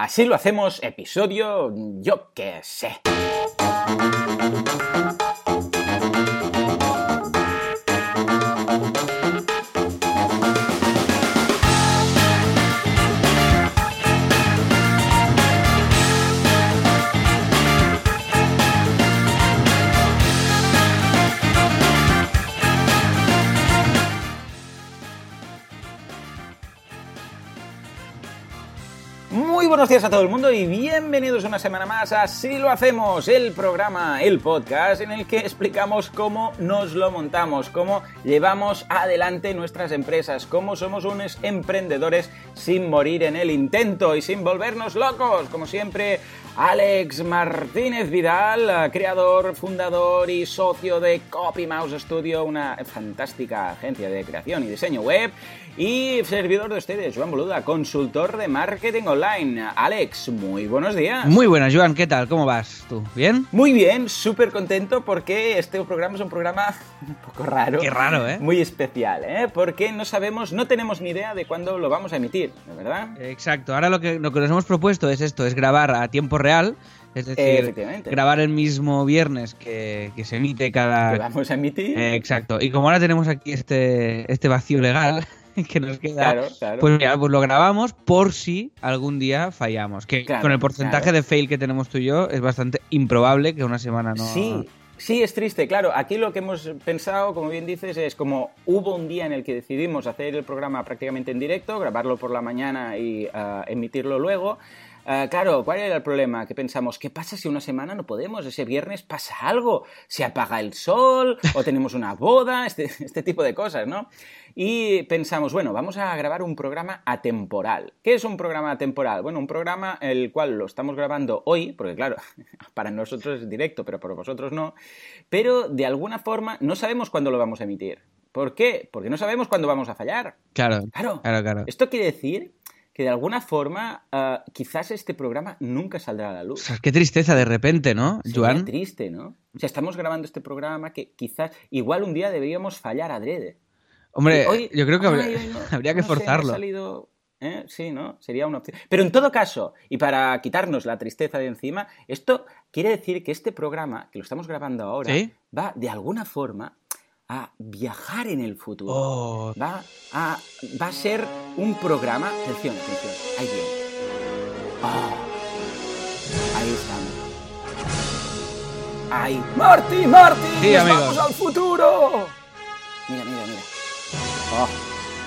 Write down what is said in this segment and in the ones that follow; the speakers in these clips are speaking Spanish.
Así lo hacemos, episodio, yo qué sé. Buenos días a todo el mundo y bienvenidos una semana más a Así lo hacemos, el programa, el podcast en el que explicamos cómo nos lo montamos, cómo llevamos adelante nuestras empresas, cómo somos unos emprendedores sin morir en el intento y sin volvernos locos. Como siempre, Alex Martínez Vidal, creador, fundador y socio de Copy Mouse Studio, una fantástica agencia de creación y diseño web. Y servidor de ustedes, Joan Boluda, consultor de marketing online. Alex, muy buenos días. Muy buenas, Joan, ¿qué tal? ¿Cómo vas tú? ¿Bien? Muy bien, súper contento porque este programa es un programa un poco raro. Qué raro, ¿eh? Muy especial, ¿eh? Porque no sabemos, no tenemos ni idea de cuándo lo vamos a emitir, ¿verdad? Exacto, ahora lo que, lo que nos hemos propuesto es esto, es grabar a tiempo real. Es decir, grabar el mismo viernes que, que se emite cada... Que vamos a emitir. Eh, exacto. Y como ahora tenemos aquí este, este vacío legal, que nos queda. Claro, claro. Pues mira, pues lo grabamos por si algún día fallamos. Que Claro, con el porcentaje de fail que tenemos tú y yo, es bastante improbable que una semana no. Sí, sí, es triste, claro. Aquí lo que hemos pensado, como bien dices, es como hubo un día en el que decidimos hacer el programa prácticamente en directo, grabarlo por la mañana y ah, emitirlo luego. Ah, claro, ¿cuál era el problema? Que pensamos, ¿qué pasa si una semana no podemos? Ese viernes pasa algo, se apaga el sol o tenemos una boda, este, este tipo de cosas, ¿no? Y pensamos, bueno, vamos a grabar un programa atemporal. ¿Qué es un programa atemporal? Bueno, un programa el cual lo estamos grabando hoy, porque claro, para nosotros es directo, pero para vosotros no, pero de alguna forma no sabemos cuándo lo vamos a emitir. ¿Por qué? Porque no sabemos cuándo vamos a fallar. Claro, Claro. claro, claro. Esto quiere decir que de alguna forma ah, quizás este programa nunca saldrá a la O luz. sea, qué tristeza de repente, ¿no, Joan? triste, ¿no? O sea, estamos grabando este programa que quizás igual un día deberíamos fallar adrede. Hombre, hoy- yo creo que habría, ay, hoy no- habría que no sé, forzarlo. salido- ¿eh? Sí, ¿no? Sería una opción. Pero en todo caso, y para quitarnos la tristeza de encima, esto quiere decir que este programa, que lo estamos grabando ahora, ¿Sí? va de alguna forma a viajar en el futuro. Oh, Va, a, va a ser un programa. Atención, atención. Ahí viene. Oh, ahí estamos. ¡Ay! ¡Marty, Marty! Sí, ¡Nos amigos. vamos al futuro! Mira, mira, mira. ¡Oh!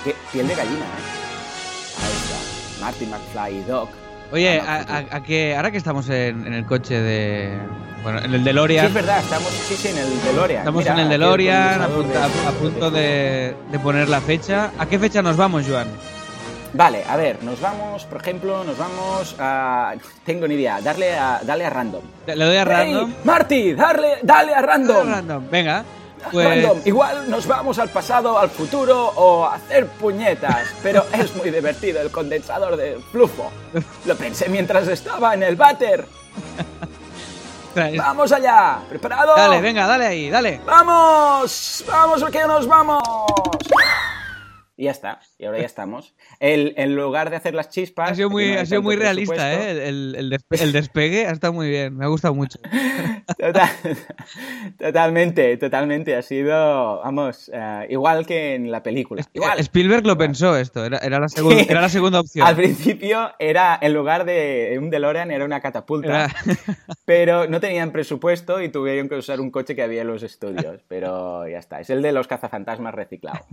¡Qué piel de gallina, eh! Ahí está. Marty McFly y Doc. Oye, a, a- a que ahora que estamos en, en el coche de. Bueno, en el Sí, DeLorean. es verdad, estamos sí, sí, en el DeLorean. Estamos Mira, en el DeLorean, a, condensador punto- de- a- a punto de, de poner la fecha. ¿A qué fecha nos vamos, Joan? Vale, a ver, nos vamos, por ejemplo, nos vamos a... Tengo ni idea, darle a, darle a random. Le doy a random. ¡Hey, Marty, darle, dale a random. Random, Venga. Pues, Random. Igual nos vamos al pasado, al futuro o a hacer puñetas, pero es muy divertido el condensador de flujo. Lo pensé mientras estaba en el váter. ¡Vamos allá! ¿Preparado? Dale, venga, dale ahí, dale. ¡Vamos! ¡Vamos, que nos vamos! Y ya está, y ahora ya estamos. El, en lugar de hacer las chispas... Ha sido muy, no ha sido muy realista, ¿eh? El, el despe- el despegue ha estado muy bien, me ha gustado mucho. Total- totalmente, totalmente. Ha sido, vamos, eh, igual que en la película. Igual. Spielberg lo pensó esto, era, era la, segun- Sí. era la segunda opción. Al principio era, en lugar de un DeLorean, era una catapulta. Era- Pero no tenían presupuesto y tuvieron que usar un coche que había en los estudios. Pero ya está, es el de los cazafantasmas reciclado.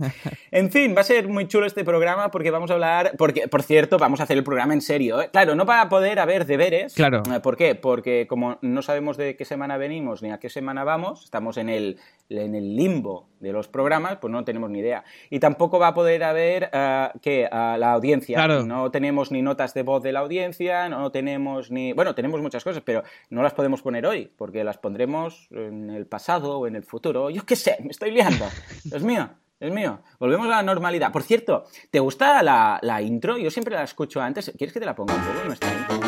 En fin, va a ser muy chulo este programa porque vamos a hablar. Porque, por cierto, vamos a hacer el programa en serio. ¿eh? Claro, no para poder haber deberes. Claro. Eh, ¿Por qué? Porque como no sabemos de qué semana venimos ni a qué semana vamos, estamos en el, en el limbo de los programas, pues no tenemos ni idea. Y tampoco va a poder haber eh, que a la audiencia. Claro. No tenemos ni notas de voz de la audiencia, no tenemos ni. Bueno, tenemos muchas cosas, pero no las podemos poner hoy, porque las pondremos en el pasado o en el futuro. Yo qué sé, me estoy liando. Dios mío. Dios mío, volvemos a la normalidad. Por cierto, ¿te gusta la, la intro? Yo siempre la escucho antes. ¿Quieres que te la ponga un poco nuestra intro?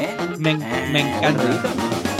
¿Eh? Me ¿Eh? me encanta.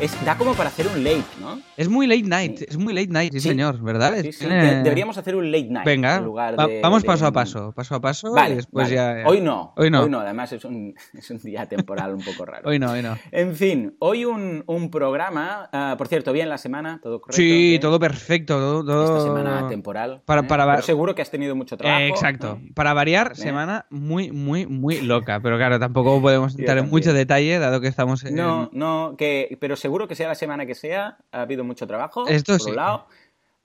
Es, da como para hacer un late, ¿no? Es muy late night, es muy late night, sí, señor, ¿verdad? Deberíamos hacer un late night. Venga, en lugar de, vamos paso a paso, paso a paso y después ya, Hoy no, hoy no. Hoy no, además es un, es un día temporal un poco raro. hoy no, hoy no. En fin, hoy un, un programa, uh, por cierto, bien la semana, todo correcto. Sí, todo perfecto, todo, Esta semana temporal. Para, ¿eh? para... Pero seguro que has tenido mucho trabajo. Eh, exacto. Para variar, semana muy, muy, muy loca. Pero claro, tampoco podemos entrar en mucho detalle, dado que estamos en... No, no, que, pero seguro que sea la semana que sea, ha habido mucho trabajo. Esto por sí. un lado.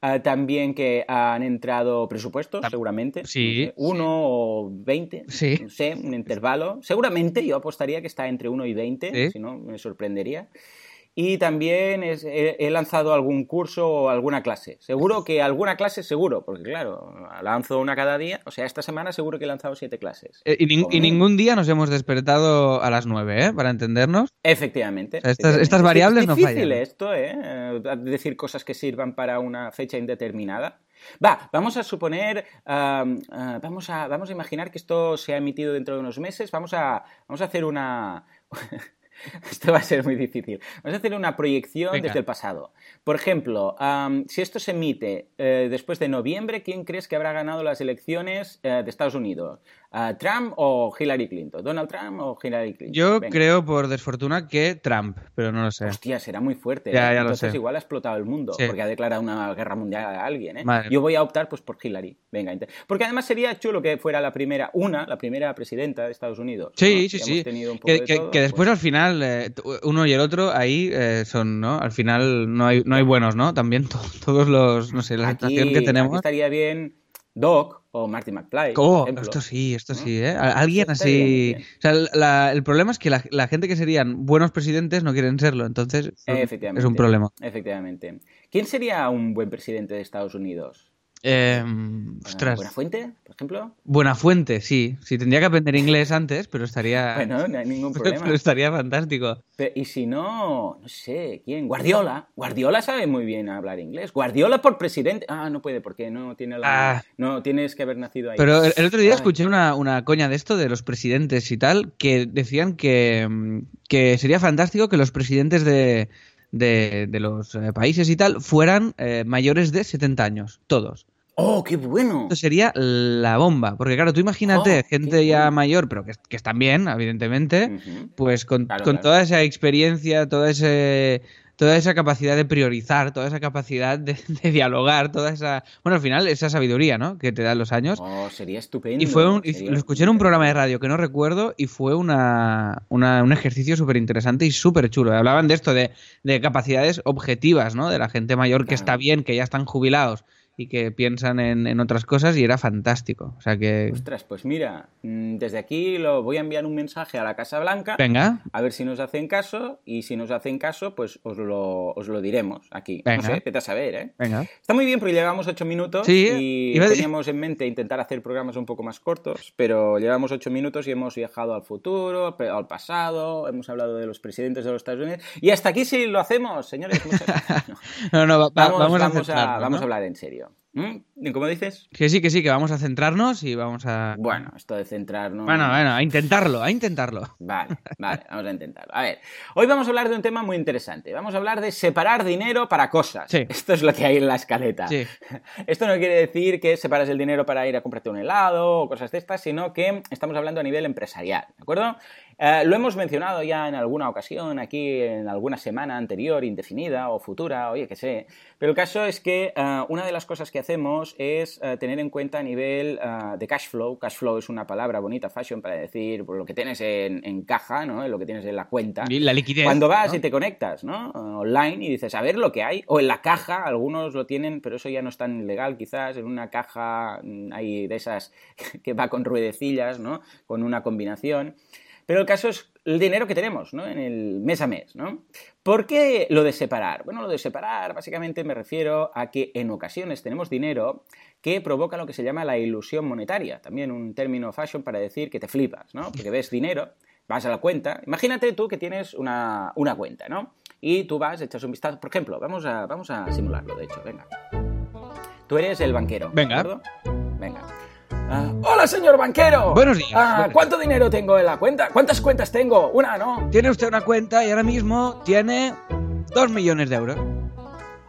Uh, también que han entrado presupuestos, seguramente. Sí. No sé, uno o veinte. Sí. No sé, un intervalo. Seguramente yo apostaría que está entre uno y veinte, ¿Sí? si no, me sorprendería. Y también es, he, he, lanzado algún curso o alguna clase. Seguro que alguna clase, seguro, porque claro, lanzo una cada día. O sea, esta semana seguro que he lanzado siete clases. Eh, y, nin y, ningún día nos hemos despertado a las nueve, ¿eh? Para entendernos. Efectivamente. O sea, estas, efectivamente. estas, variables es no difícil fallan. esto, ¿eh? Decir cosas que sirvan para una fecha indeterminada. Va, vamos a suponer, uh, vamos, a, vamos a imaginar que esto se ha emitido dentro de unos meses. Vamos a, vamos a hacer una. Esto va a ser muy difícil. Vamos a hacer una proyección Venga. desde el pasado. Por ejemplo, um, si esto se emite eh, después de noviembre, ¿quién crees que habrá ganado las elecciones eh, de Estados Unidos? Uh, ¿Trump o Hillary Clinton? ¿Donald Trump o Hillary Clinton? Yo Venga. creo, por desfortuna, que Trump, pero no lo sé. Hostia, será muy fuerte. Ya, ¿eh? ya lo Entonces sé. igual ha explotado el mundo Sí. porque ha declarado una guerra mundial a alguien. ¿eh? Yo voy a optar pues por Hillary. Venga, porque además sería chulo que fuera la primera, una, la primera presidenta de Estados Unidos. Sí, ¿no? sí, sí. Que, de que- todo, que después pues- al final, eh, uno y el otro, ahí eh, son, ¿no? Al final no hay, no hay buenos, ¿no? También to- todos los, no sé, la aquí, situación que aquí tenemos. estaría bien Doc o Marty McFly. Oh, esto sí, esto sí, ¿eh? Alguien Esto así... O sea, la- el problema es que la, la gente que serían buenos presidentes no quieren serlo, entonces es un problema. Efectivamente. ¿Quién sería un buen presidente de Estados Unidos? Eh, ¿Buenafuente, por ejemplo? buena fuente, sí. Sí, tendría que aprender inglés antes, pero estaría... Bueno, no hay ningún problema. pero estaría fantástico. Y si no, no sé, ¿quién? Guardiola. Guardiola sabe muy bien hablar inglés. Guardiola por presidente. Ah, no puede, porque no tiene la... Ah. No, tienes que haber nacido ahí. Pero el, el otro día Ay. escuché una, una coña de esto, de los presidentes y tal, que decían que, mm, que sería fantástico que los presidentes de, de, de los eh, países y tal fueran eh, mayores de 70 años, todos. ¡Oh, qué bueno! Esto sería la bomba, porque claro, tú imagínate Oh, gente ya bueno. mayor, pero que, que están bien, evidentemente, pues con, Claro, con claro. toda esa experiencia, toda ese toda esa capacidad de priorizar, toda esa capacidad de, de dialogar, toda esa, bueno, al final esa sabiduría, ¿no? Que te dan los años. Oh, sería estupendo. Y fue un, y lo escuché en un programa de radio que no recuerdo y fue una, una- un ejercicio súper interesante y súper chulo. Hablaban de esto, de, de capacidades objetivas, ¿no? De la gente mayor que está bien, que ya están jubilados y que piensan en, en otras cosas y era fantástico. O sea que... Ostras, pues mira, mm, desde aquí lo voy a enviar un mensaje a la Casa Blanca. Venga, A ver si nos hacen caso y si nos hacen caso, pues os lo, os lo diremos aquí. Venga. No sé, vete a saber, ¿eh? venga. Está muy bien porque llevamos ocho minutos Sí, y iba teníamos en mente intentar hacer programas un poco más cortos, pero llevamos ocho minutos y hemos viajado al futuro, al pasado, hemos hablado de los presidentes de los Estados Unidos y hasta aquí sí lo hacemos, señores. muchas gracias. No. No, no, va- va- Vamos, vamos, a, vamos, a, centrarnos, vamos a ¿no? hablar en serio. ¿Mm? ¿Cómo dices? Que sí, que sí, que vamos a centrarnos y vamos a... Bueno, esto de centrarnos... Bueno, bueno, a intentarlo, a intentarlo. Vale, vale, vamos a intentarlo. A ver, hoy vamos a hablar de un tema muy interesante. Vamos a hablar de separar dinero para cosas. Sí. Esto es lo que hay en la escaleta. Sí. Esto no quiere decir que separes el dinero para ir a comprarte un helado o cosas de estas, sino que estamos hablando a nivel empresarial, ¿de acuerdo? Eh, lo hemos mencionado ya en alguna ocasión, aquí en alguna semana anterior, indefinida o futura, oye, que sé. Pero el caso es que eh, una de las cosas que hacemos es eh, tener en cuenta a nivel de cash flow. Cash flow es una palabra bonita, fashion, para decir pues, lo que tienes en, en caja, ¿no? Lo que tienes en la cuenta. Y la liquidez. Cuando vas ¿no? y te conectas, ¿no? Online y dices, a ver lo que hay. O en la caja, algunos lo tienen, pero eso ya no es tan legal quizás. En una caja mm, hay de esas que va con ruedecillas, ¿no? Con una combinación. Pero el caso es el dinero que tenemos, ¿no? En el mes a mes, ¿no? ¿Por qué lo de separar? Bueno, lo de separar básicamente me refiero a que en ocasiones tenemos dinero que provoca lo que se llama la ilusión monetaria. También un término fashion para decir que te flipas, ¿no? Porque ves dinero, vas a la cuenta. Imagínate tú que tienes una, una cuenta, ¿no? Y tú vas, echas un vistazo. Por ejemplo, vamos a, vamos a simularlo, de hecho, venga. Tú eres el banquero. Venga. ¿de acuerdo? Venga. Ah, Hola, señor banquero. Buenos días. Ah, Buenos ¿Cuánto dinero tengo en la cuenta? ¿Cuántas cuentas tengo? Una, ¿no? Tiene usted una cuenta y ahora mismo tiene dos millones de euros.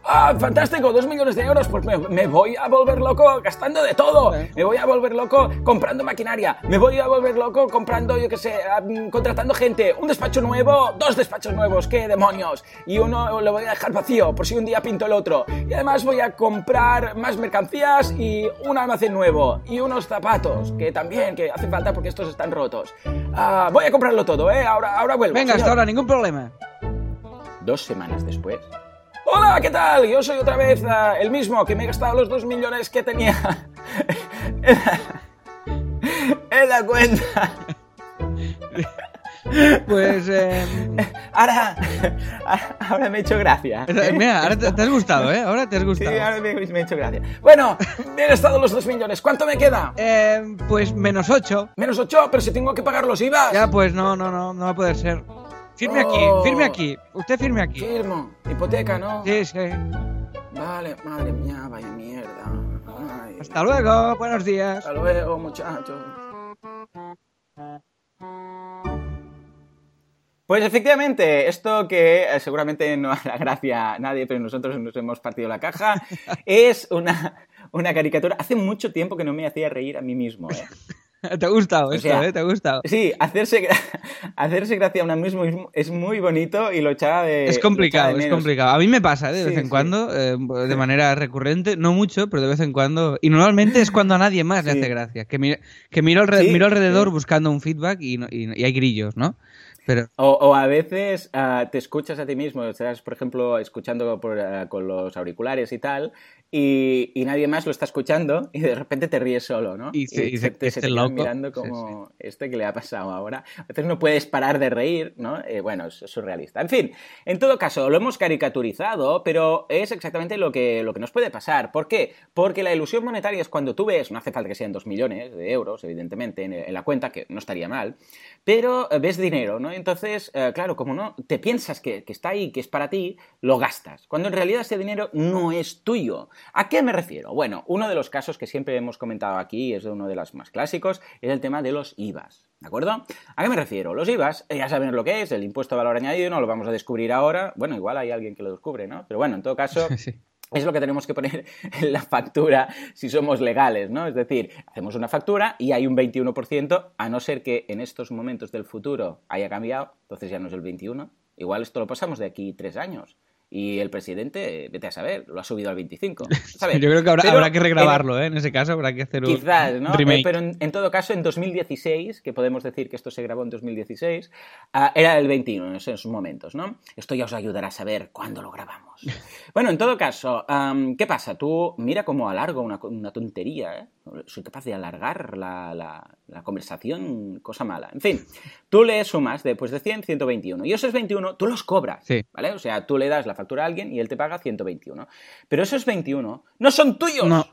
¡Ah, fantástico! Dos millones de euros, pues me, voy a volver loco gastando de todo. Me voy a volver loco comprando maquinaria. Me voy a volver loco comprando, yo qué sé, contratando gente. Un despacho nuevo, dos despachos nuevos, ¡qué demonios! Y uno lo voy a dejar vacío por si un día pinto el otro. Y además voy a comprar más mercancías y un almacén nuevo. Y unos zapatos, que también, que hacen falta porque estos están rotos. Ah, voy a comprarlo todo, ¿eh? Ahora, ahora vuelvo. Venga, hasta ahora, ningún problema. Dos semanas después. Hola, ¿qué tal? Yo soy otra vez uh, el mismo que me he gastado los dos millones que tenía en la cuenta. Pues. Eh... Ahora, ahora me he hecho gracia. Mira, ahora te, has gustado, ¿eh? Ahora te has gustado. Sí, ahora me, me he hecho gracia. Bueno, me he gastado los dos millones. ¿Cuánto me queda? Eh, pues menos ocho. Menos ocho, pero si tengo que pagar los IVAs. Ya, pues no, no, no, no va a poder ser. Firme aquí, Oh. firme aquí. Usted firme aquí. Firmo. Hipoteca, ¿no? Sí, sí. Vale, madre mía, vaya mierda. Ay. Hasta luego, buenos días. Hasta luego, muchachos. Pues efectivamente, esto que eh, seguramente no hará gracia a nadie, pero nosotros nos hemos partido la caja, es una, una caricatura. Hace mucho tiempo que no me hacía reír a mí mismo, ¿eh? Te ha gustado esto, sea, ¿eh? Te ha gustado. Sí, hacerse, gra- hacerse gracia a uno mismo es muy bonito y lo echaba de. Es complicado, de es complicado. A mí me pasa, ¿eh? de Sí, vez en sí. cuando, eh, de manera recurrente, no mucho, pero de vez en cuando. Y normalmente es cuando a nadie más le hace gracia. Que, mi- que miro, alre- Sí, miro alrededor buscando un feedback y, no- y- y hay grillos, ¿no? Pero O, o a veces ah, te escuchas a ti mismo, estás, por ejemplo, escuchando por, ah, con los auriculares y tal, y, y nadie más lo está escuchando, y de repente te ríes solo, ¿no? Y se- y se- te, se te loco. mirando Sí, como, ¿este que le ha pasado ahora? A veces no puedes parar de reír, ¿no? Eh, bueno, es, surrealista. En fin, en todo caso, lo hemos caricaturizado, pero es exactamente lo que, lo que nos puede pasar. ¿Por qué? Porque la ilusión monetaria es cuando tú ves, no hace falta que sean dos millones de euros, evidentemente, en, en la cuenta, que no estaría mal, pero eh, ves dinero, ¿no? Entonces, eh, claro, como no te piensas que, que está ahí, que es para ti, lo gastas, cuando en realidad ese dinero no es tuyo. ¿A qué me refiero? Bueno, uno de los casos que siempre hemos comentado aquí, es uno de los más clásicos, es el tema de los IVAs. ¿De acuerdo? ¿A qué me refiero? Los IVAs, eh, ya saben lo que es, el impuesto de valor añadido, no lo vamos a descubrir ahora. Bueno, igual hay alguien que lo descubre, ¿no? Pero bueno, en todo caso, sí. es lo que tenemos que poner en la factura si somos legales, ¿no? Es decir, hacemos una factura y hay un 21%, a no ser que en estos momentos del futuro haya cambiado, entonces ya no es el 21. Igual esto lo pasamos de aquí tres años. Y el presidente, vete a saber, lo ha subido al 25. ¿sabes? yo creo que habrá, Pero habrá que regrabarlo, ¿eh? En ese caso habrá que hacer un Quizás, ¿no? un remake. Eh, pero en, en todo caso, en 2016, que podemos decir que esto se grabó en 2016, ah, era el 21 en esos momentos, ¿no? Esto ya os ayudará a saber cuándo lo grabamos. Bueno, en todo caso, ¿qué pasa? Tú mira cómo alargo una, tontería, ¿eh? Soy capaz de alargar la, la- la conversación, cosa mala. En fin, tú le sumas después de 100, 121. Y esos 21 tú los cobras, Sí. ¿vale? O sea, tú le das la factura a alguien y él te paga 121. Pero esos 21 no son tuyos. No.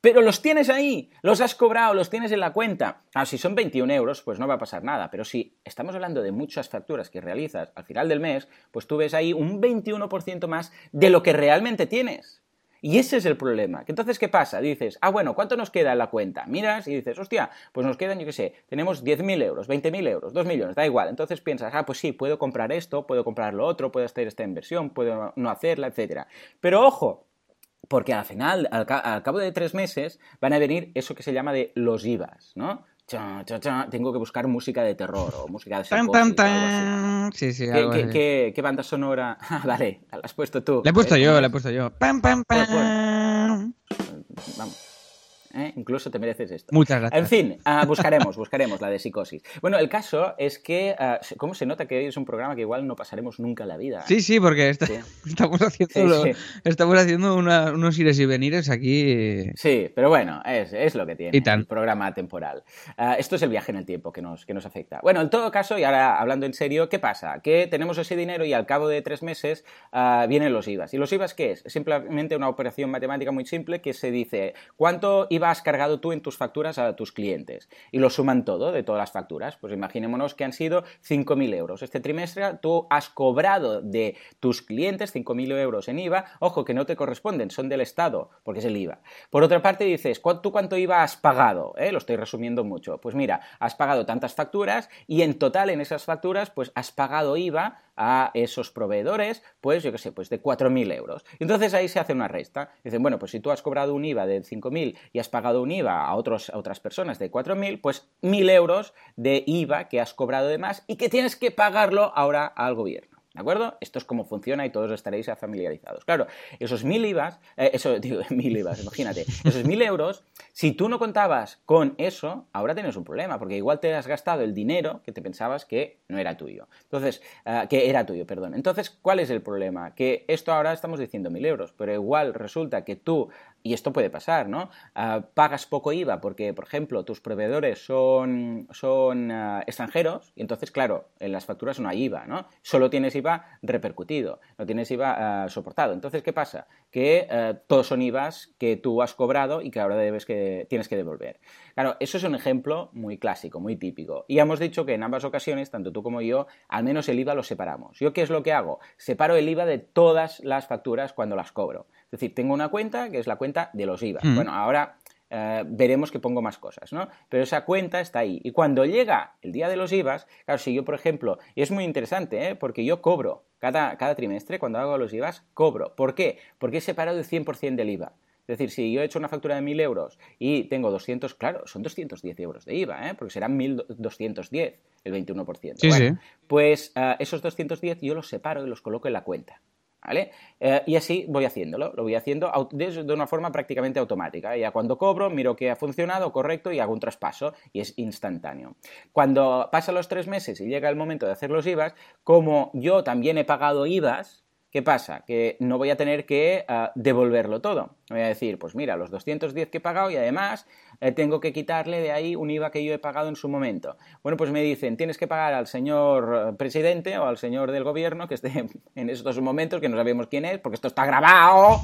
Pero los tienes ahí, los has cobrado, los tienes en la cuenta. Ah, si son 21 euros, pues no va a pasar nada. Pero si estamos hablando de muchas facturas que realizas al final del mes, pues tú ves ahí un 21% más de lo que realmente tienes. Y ese es el problema. Entonces, ¿qué pasa? Dices, ah, bueno, ¿cuánto nos queda en la cuenta? Miras y dices, hostia, pues nos quedan, yo qué sé, tenemos 10.000 euros, 20.000 euros, 2 millones, da igual. Entonces piensas, ah, pues sí, puedo comprar esto, puedo comprar lo otro, puedo hacer esta inversión, puedo no hacerla, etcétera. Pero ojo, porque al final, al, ca- al cabo de tres meses, van a venir eso que se llama de los IVAs, ¿no? Cha, cha, cha, tengo que buscar música de terror o música de Tan, psicosis tan, así. tan. Sí, sí, ¿Qué, algo qué- así. qué- qué banda sonora? Ah, vale, la has puesto tú. Le he puesto ¿eh? yo, ¿Cómo le he es? puesto yo. Pam, pam, Pero, pam. Vamos. ¿Eh? Incluso te mereces esto. Muchas gracias. En fin, ah, buscaremos, buscaremos la de psicosis. Bueno, el caso es que, ah, ¿cómo se nota que hoy es un programa que igual no pasaremos nunca en la vida? Sí, sí, porque Sí. estamos haciendo, Sí, lo- sí. estamos haciendo una- unos ires y venires aquí. Sí, pero bueno, es, es lo que tiene Y tan. el programa temporal. Ah, esto es el viaje en el tiempo que nos, que nos afecta. Bueno, en todo caso, y ahora hablando en serio, ¿qué pasa? Que tenemos ese dinero y al cabo de tres meses vienen los IVAs. ¿Y los IVAs qué? Es simplemente una operación matemática muy simple que se dice cuánto IVA has cargado tú en tus facturas a tus clientes. Y lo suman todo de todas las facturas. Pues imaginémonos que han sido 5.000 euros. Este trimestre tú has cobrado de tus clientes 5.000 euros en IVA. Ojo, que no te corresponden, son del Estado, porque es el IVA. Por otra parte dices, ¿cu- ¿tú cuánto IVA has pagado? ¿Eh? Lo estoy resumiendo mucho. Pues mira, has pagado tantas facturas y en total en esas facturas pues has pagado IVA a esos proveedores, pues yo qué sé, pues de 4.000 euros. Entonces ahí se hace una resta. Dicen, bueno, pues si tú has cobrado un IVA de 5.000 y has pagado un IVA a, otros, otras personas de 4.000, pues 1.000 euros de IVA que has cobrado de más y que tienes que pagarlo ahora al gobierno. ¿De acuerdo? Esto es cómo funciona y todos estaréis familiarizados. Claro, esos mil IVAs, eh, eso, digo, mil IVAs, imagínate, esos mil euros, si tú no contabas con eso, ahora tienes un problema, porque igual te has gastado el dinero que te pensabas que no era tuyo. Entonces, eh, que era tuyo, perdón. Entonces, ¿cuál es el problema? Que esto ahora estamos diciendo mil euros, pero igual resulta que tú y esto puede pasar, ¿no? Ah, pagas poco IVA porque, por ejemplo, tus proveedores son, son ah, extranjeros y entonces, claro, en las facturas no hay IVA, ¿no? Solo tienes IVA repercutido, no tienes IVA ah, soportado. Entonces, ¿qué pasa? Que todos son IVAs que tú has cobrado y que ahora debes que, tienes que devolver. Claro, eso es un ejemplo muy clásico, muy típico. Y hemos dicho que en ambas ocasiones, tanto tú como yo, al menos el IVA lo separamos. ¿Yo qué es lo que hago? Separo el IVA de todas las facturas cuando las cobro. Es decir, tengo una cuenta que es la cuenta de los IVA. Mm. Bueno, ahora eh, veremos que pongo más cosas, ¿no? Pero esa cuenta está ahí. Y cuando llega el día de los IVAs, claro, si yo, por ejemplo, y es muy interesante, ¿eh? porque yo cobro cada, cada trimestre, cuando hago los IVAs, cobro. ¿Por qué? Porque he separado el 100% del IVA. Es decir, si yo he hecho una factura de 1.000 euros y tengo 200, claro, son 210 euros de IVA, ¿eh? porque serán 1.210, el 21%. Sí, sí. Pues eh, esos 210 yo los separo y los coloco en la cuenta. ¿Vale? Eh, y así voy haciéndolo, lo voy haciendo de, una forma prácticamente automática. Ya cuando cobro, miro que ha funcionado correcto y hago un traspaso y es instantáneo. Cuando pasan los tres meses y llega el momento de hacer los IVAs, como yo también he pagado IVAs, ¿Qué pasa? Que no voy a tener que ah, devolverlo todo. Voy a decir, pues mira, los 210 que he pagado y además eh, tengo que quitarle de ahí un IVA que yo he pagado en su momento. Bueno, pues me dicen, tienes que pagar al señor eh, presidente o al señor del gobierno que esté en estos momentos, que no sabemos quién es, porque esto está grabado,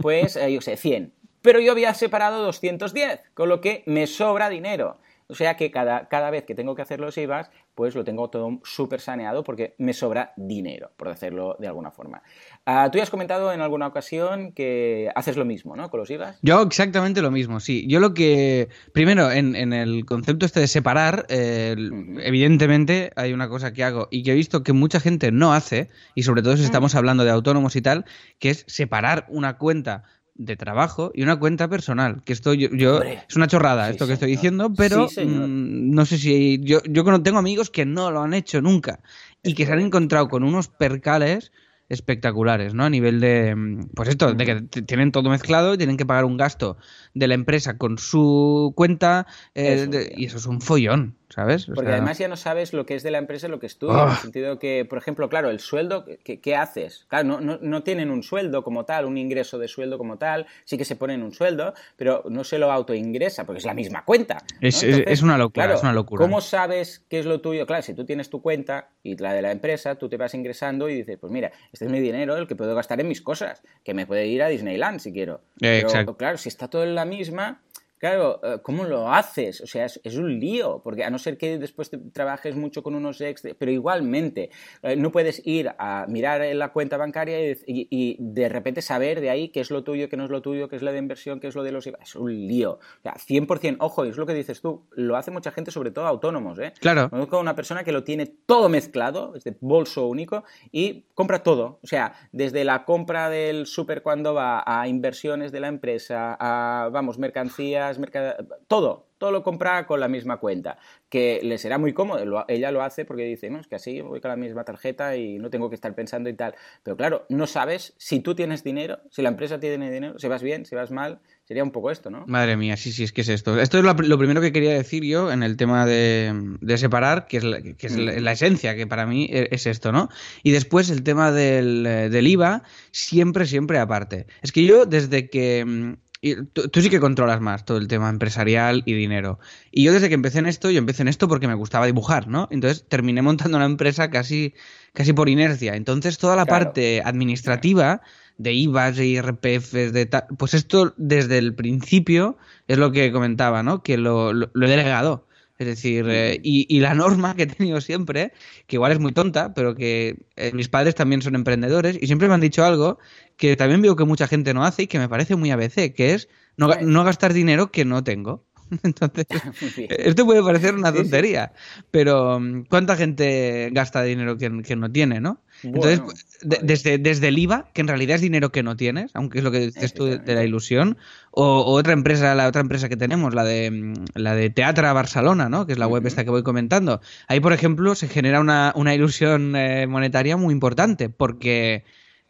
pues eh, yo sé, 100. Pero yo había separado 210, con lo que me sobra dinero. O sea que cada, cada vez que tengo que hacer los IVAs, pues lo tengo todo súper saneado porque me sobra dinero, por decirlo de alguna forma. Ah, tú ya has comentado en alguna ocasión que haces lo mismo, ¿no? Con los IVAs. Yo exactamente lo mismo, sí. Yo lo que, primero, en, el concepto este de separar, evidentemente hay una cosa que hago y que he visto que mucha gente no hace, y sobre todo si estamos hablando de autónomos y tal, que es separar una cuenta de trabajo y una cuenta personal. Que esto yo, es una chorrada esto que estoy diciendo, pero mm, no sé si yo, yo tengo amigos que no lo han hecho nunca y que se han encontrado con unos percales espectaculares, ¿no? A nivel de, pues esto, de que tienen todo mezclado y tienen que pagar un gasto de la empresa con su cuenta eh, y eso es un follón. ¿Sabes? Porque además ya no sabes lo que es de la empresa lo que es tuyo, en el ah. sentido que, por ejemplo, claro, el sueldo, ¿qué, haces? Claro, no, no, no, tienen un sueldo como tal, un ingreso de sueldo como tal, sí que se ponen un sueldo, pero no se lo autoingresa, porque es la misma cuenta. Es, es, una locura, es una locura. ¿Cómo sabes qué es lo tuyo? Claro, si tú tienes tu cuenta y la de la empresa, tú te vas ingresando y dices, pues mira, este es mi dinero, el que puedo gastar en mis cosas, que me puede ir a Disneyland si quiero. Pero, claro, si está todo en la misma, Claro, eh, ¿cómo lo haces? O sea, es, un lío, porque a no ser que después trabajes mucho con unos ex, pero igualmente eh, no puedes ir a mirar en la cuenta bancaria y, de repente saber de ahí qué es lo tuyo, qué no es lo tuyo, qué es la de inversión, qué es lo de los. Es un lío. O sea, 100%, ojo, es lo que dices tú, lo hace mucha gente, sobre todo autónomos, ¿eh? Claro. Conozco una persona que lo tiene todo mezclado, es de bolso único, y compra todo. O sea, desde la compra del súper cuando va a inversiones de la empresa, a, vamos, mercancías, todo, todo lo compra con la misma cuenta, que le será muy cómodo, ella lo hace porque dice, no, es que así voy con la misma tarjeta y no tengo que estar pensando y tal, pero claro, no sabes si tú tienes dinero, si la empresa tiene dinero, si vas bien, si vas mal, sería un poco esto, ¿no? Madre mía, sí, sí, es que es esto. Esto es lo, primero que quería decir yo en el tema de, separar, que es, la, que es la, esencia, que para mí e, es esto, ¿no? Y después el tema del, del IVA, siempre, siempre aparte. Es que yo desde que tú, sí que controlas más todo el tema empresarial y dinero. Y yo desde que empecé en esto, yo empecé en esto porque me gustaba dibujar, ¿no? Entonces terminé montando una empresa casi, casi por inercia. Entonces toda la parte administrativa de IVAs, de IRPFs, de tal, pues esto desde el principio es lo que comentaba, ¿no? Que lo, lo, he delegado. Es decir, eh, y, la norma que he tenido siempre, que igual es muy tonta, pero que eh, mis padres también son emprendedores y siempre me han dicho algo que también veo que mucha gente no hace y que me parece muy ABC, que es no, no gastar dinero que no tengo. Entonces, esto puede parecer una tontería, pero mm, ¿cuánta gente gasta dinero que, no tiene, no? Entonces, desde, desde el IVA, que en realidad es dinero que no tienes, aunque es lo que dices tú de, la ilusión, o, otra empresa, la otra empresa que tenemos, la de mm, la de Teatra Barcelona, ¿no? Que es la web esta que voy comentando. Ahí, por ejemplo, se genera una, una ilusión eh, monetaria muy importante, porque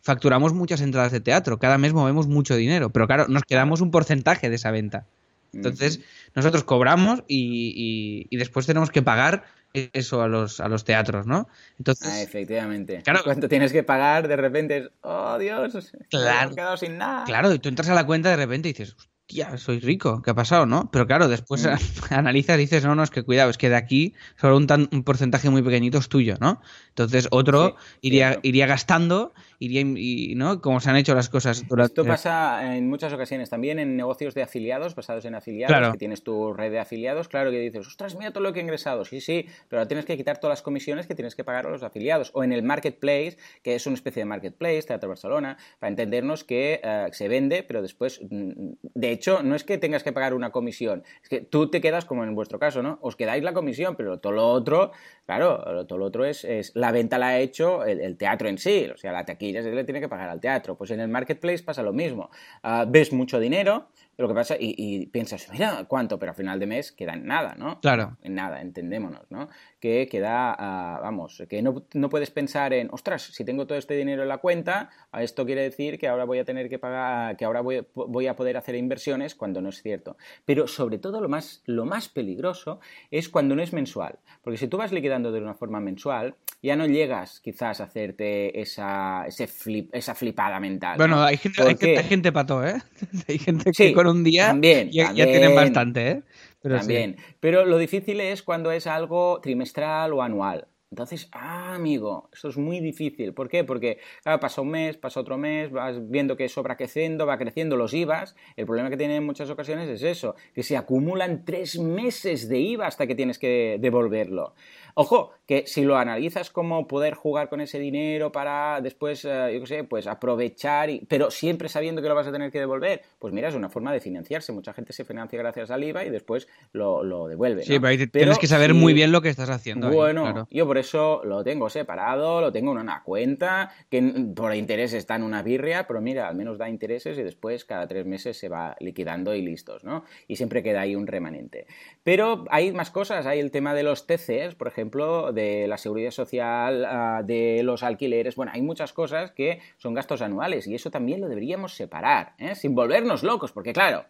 facturamos muchas entradas de teatro, cada mes movemos mucho dinero, pero claro, nos quedamos un porcentaje de esa venta. Entonces, nosotros cobramos y, después tenemos que pagar eso a los, a los teatros, ¿no? Entonces, ah, efectivamente. Claro, cuando tienes que pagar, de repente es, oh Dios, claro, he quedado sin nada. Claro, y tú entras a la cuenta de repente y dices, hostia, soy rico, ¿qué ha pasado, no? Pero claro, después mm. analizas y dices, no, no, es que cuidado, es que de aquí solo un, un porcentaje muy pequeñito es tuyo, ¿no? Entonces otro iría, iría gastando iría, y, ¿no? Como se han hecho las cosas durante... Esto pasa en muchas ocasiones, también en negocios de afiliados, basados en afiliados, que tienes tu red de afiliados, claro que dices, ostras, mira todo lo que he ingresado, sí, sí, pero ahora tienes que quitar todas las comisiones que tienes que pagar a los afiliados. O en el marketplace, que es una especie de marketplace, Teatro Barcelona, para entendernos que eh, se vende, pero después, mm, de hecho, no es que tengas que pagar una comisión, es que tú te quedas, como en vuestro caso, ¿no? Os quedáis la comisión, pero todo lo otro, claro, todo lo otro es, la venta la ha hecho el, teatro en sí, o sea, la taquilla se le tiene que pagar al teatro. Pues en el marketplace pasa lo mismo. Ah, ves mucho dinero, lo que pasa, y, piensas, mira, ¿cuánto? Pero a final de mes queda en nada, ¿no? Claro. En nada, entendémonos, ¿no? Que queda, ah, vamos, que no, puedes pensar en, ostras, si tengo todo este dinero en la cuenta, esto quiere decir que ahora voy a tener que pagar, que ahora voy, voy a poder hacer inversiones cuando no es cierto. Pero sobre todo lo más, lo más peligroso es cuando no es mensual. Porque si tú vas liquidando de una forma mensual, ya no llegas quizás a hacerte esa, ese flip, esa flipada mental. Bueno, hay gente, hay, gente pato, ¿eh? hay gente que un día también, ya, tienen bastante, ¿eh? Pero también. Pero lo difícil es cuando es algo trimestral o anual. Entonces, ah, amigo, eso es muy difícil. ¿Por qué? Porque, claro, pasa un mes, pasa otro mes, vas viendo que va creciendo, va creciendo los IVAs. El problema que tienen en muchas ocasiones es eso, que se acumulan tres meses de IVA hasta que tienes que devolverlo. Ojo, que si lo analizas como poder jugar con ese dinero para después, eh, yo qué sé, pues aprovechar, pero siempre sabiendo que lo vas a tener que devolver, pues mira, es una forma de financiarse. Mucha gente se financia gracias al IVA y después lo, devuelve. Sí, pero, tienes que saber muy bien lo que estás haciendo. Bueno, yo por eso lo tengo separado, lo tengo en una cuenta, que por interés está en una birria, pero mira, al menos da intereses y después cada tres meses se va liquidando y listos, ¿no? Y siempre queda ahí un remanente. Pero hay más cosas, hay el tema de los TCs, por ejemplo, ejemplo, de la seguridad social, ah, de los alquileres. Bueno, hay muchas cosas que son gastos anuales y eso también lo deberíamos separar, ¿eh? sin volvernos locos, porque claro,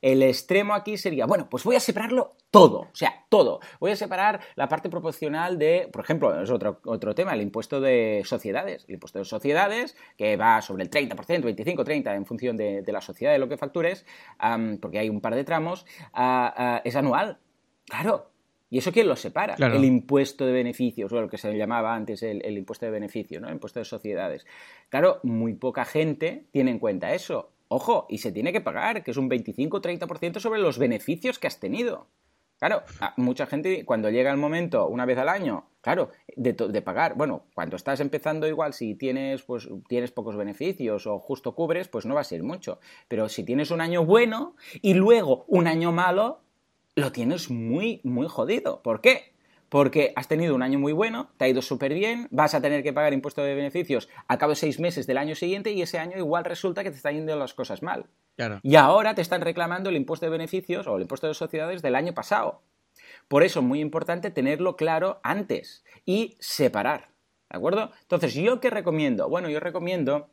el extremo aquí sería, bueno, pues voy a separarlo todo, o sea, todo. Voy a separar la parte proporcional de, por ejemplo, es otro, otro tema, el impuesto de sociedades. El impuesto de sociedades, que va sobre el 30%, 25, 30, en función de, la sociedad, de lo que factures, porque hay un par de tramos, ah, ah, es anual. Claro, ¿Y eso quién lo separa? El impuesto de beneficios, o lo que se llamaba antes el, impuesto de beneficios, ¿no? El impuesto de sociedades. Claro, muy poca gente tiene en cuenta eso. Ojo, y se tiene que pagar, que es un 25 30% sobre los beneficios que has tenido. Claro, mucha gente cuando llega el momento, una vez al año, claro, de, de, pagar, bueno, cuando estás empezando igual, si tienes, pues, tienes pocos beneficios o justo cubres, pues no va a ser mucho. Pero si tienes un año bueno y luego un año malo, lo tienes muy, muy jodido. ¿Por qué? Porque has tenido un año muy bueno, te ha ido súper bien, vas a tener que pagar impuesto de beneficios al cabo de seis meses del año siguiente y ese año igual resulta que te están yendo las cosas mal. Y ahora te están reclamando el impuesto de beneficios o el impuesto de sociedades del año pasado. Por eso es muy importante tenerlo claro antes y separar. ¿De acuerdo? Entonces, ¿yo qué recomiendo? Bueno, yo recomiendo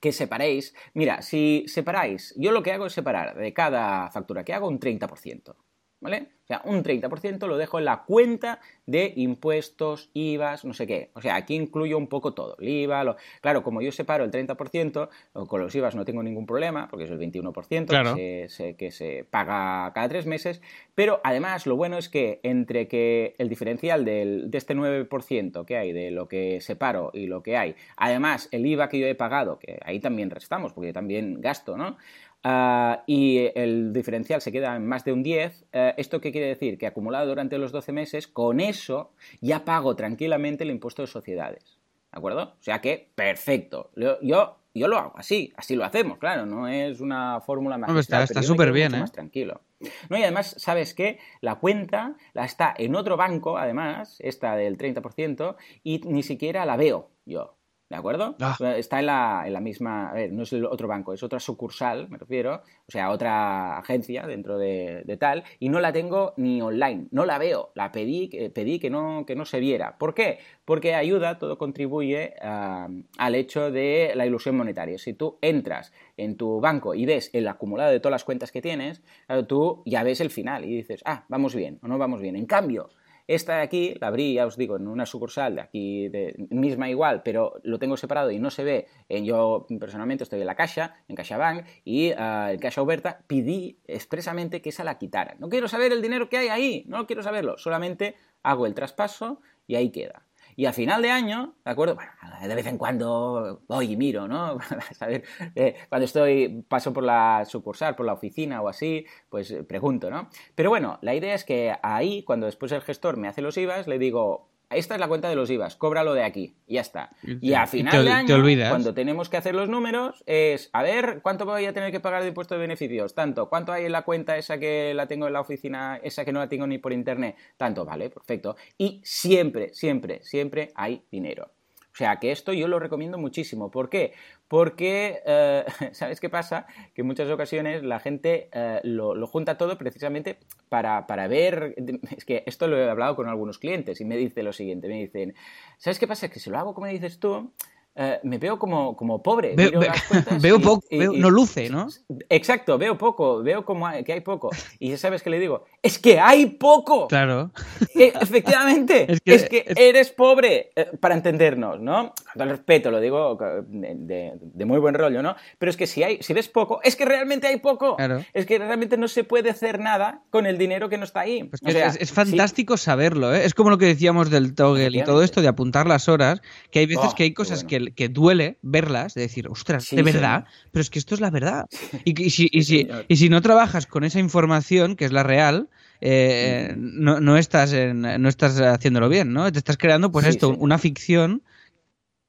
que separéis. Mira, si separáis, yo lo que hago es separar de cada factura que hago un 30%. ¿Vale? O sea, un 30% lo dejo en la cuenta de impuestos, IVAs, no sé qué. O sea, aquí incluyo un poco todo. El IVA, lo... claro, como yo separo el 30%, con los IVAs no tengo ningún problema, porque es el 21% que, se, que se paga cada tres meses. Pero además, lo bueno es que entre que el diferencial del, de este 9% que hay de lo que separo y lo que hay, además el IVA que yo he pagado, que ahí también restamos, porque yo también gasto, ¿no? Ah, y el diferencial se queda en más de un 10, eh, ¿esto qué quiere decir? Que acumulado durante los 12 meses, con eso ya pago tranquilamente el impuesto de sociedades. ¿De acuerdo? O sea que, perfecto. Yo, yo yo lo hago así, así lo hacemos, claro, no es una fórmula más. está súper bien, ¿eh? Más tranquilo. No, y además, ¿sabes qué? La cuenta la está en otro banco, además, esta del 30%, y ni siquiera la veo yo. ¿De acuerdo? Ah. Está en la, en la, misma. A ver, no es el otro banco, es otra sucursal, me refiero. O sea, otra agencia dentro de, tal. Y no la tengo ni online. No la veo. La pedí, pedí que, no, que no se viera. ¿Por qué? Porque ayuda, todo contribuye al hecho de la ilusión monetaria. Si tú entras en tu banco y ves el acumulado de todas las cuentas que tienes, tú ya ves el final y dices, ah, vamos bien o no vamos bien. En cambio, esta de aquí la abrí, ya os digo, en una sucursal de aquí, de, misma igual, pero lo tengo separado y no se ve. yo personalmente estoy en la caja, en CaixaBank, y uh, en Caixa Oberta pedí expresamente que esa la quitara. No quiero saber el dinero que hay ahí, no quiero saberlo, solamente hago el traspaso y ahí queda. Y a final de año, ¿de acuerdo? Bueno, de vez en cuando voy y miro, ¿no? saber, eh, cuando estoy, paso por la sucursal, por la oficina o así, pues pregunto, ¿no? Pero bueno, la idea es que ahí, cuando después el gestor me hace los IVAs, le digo, esta es la cuenta de los IVAs, cóbralo de aquí, y ya está. Y a final de año, cuando tenemos que hacer los números, es, a ver, ¿cuánto voy a tener que pagar de impuesto de beneficios? Tanto, ¿cuánto hay en la cuenta esa que la tengo en la oficina, esa que no la tengo ni por internet? Tanto, vale, perfecto. Y siempre, siempre, siempre hay dinero. O sea que esto yo lo recomiendo muchísimo. ¿Por qué? Porque, eh, ¿sabes qué pasa? Que en muchas ocasiones la gente eh, lo, junta todo precisamente para, ver... Es que esto lo he hablado con algunos clientes y me dice lo siguiente, me dicen, ¿sabes qué pasa? Que si lo hago como dices tú, eh, me veo como, como pobre. veo poco, no luce, ¿no? Exacto, veo poco, veo como que hay poco. Y ya sabes que le digo, es que hay poco. Claro. Eh, efectivamente, es que, eres pobre, eh, para entendernos, ¿no? Con todo el respeto, lo digo de, muy buen rollo, ¿no? Pero es que si, hay, si ves poco, es que realmente hay poco. Es que realmente no se puede hacer nada con el dinero que no está ahí. Pues es, fantástico saberlo, ¿eh? Es como lo que decíamos del toggle y todo esto de apuntar las horas, que hay veces oh, que hay cosas que que duele verlas, de decir, ostras, de verdad, pero es que esto es la verdad. Y, si, y, si, no trabajas con esa información, que es la real, eh, no, no, estás no estás haciéndolo bien, ¿no? Te estás creando, pues esto, una ficción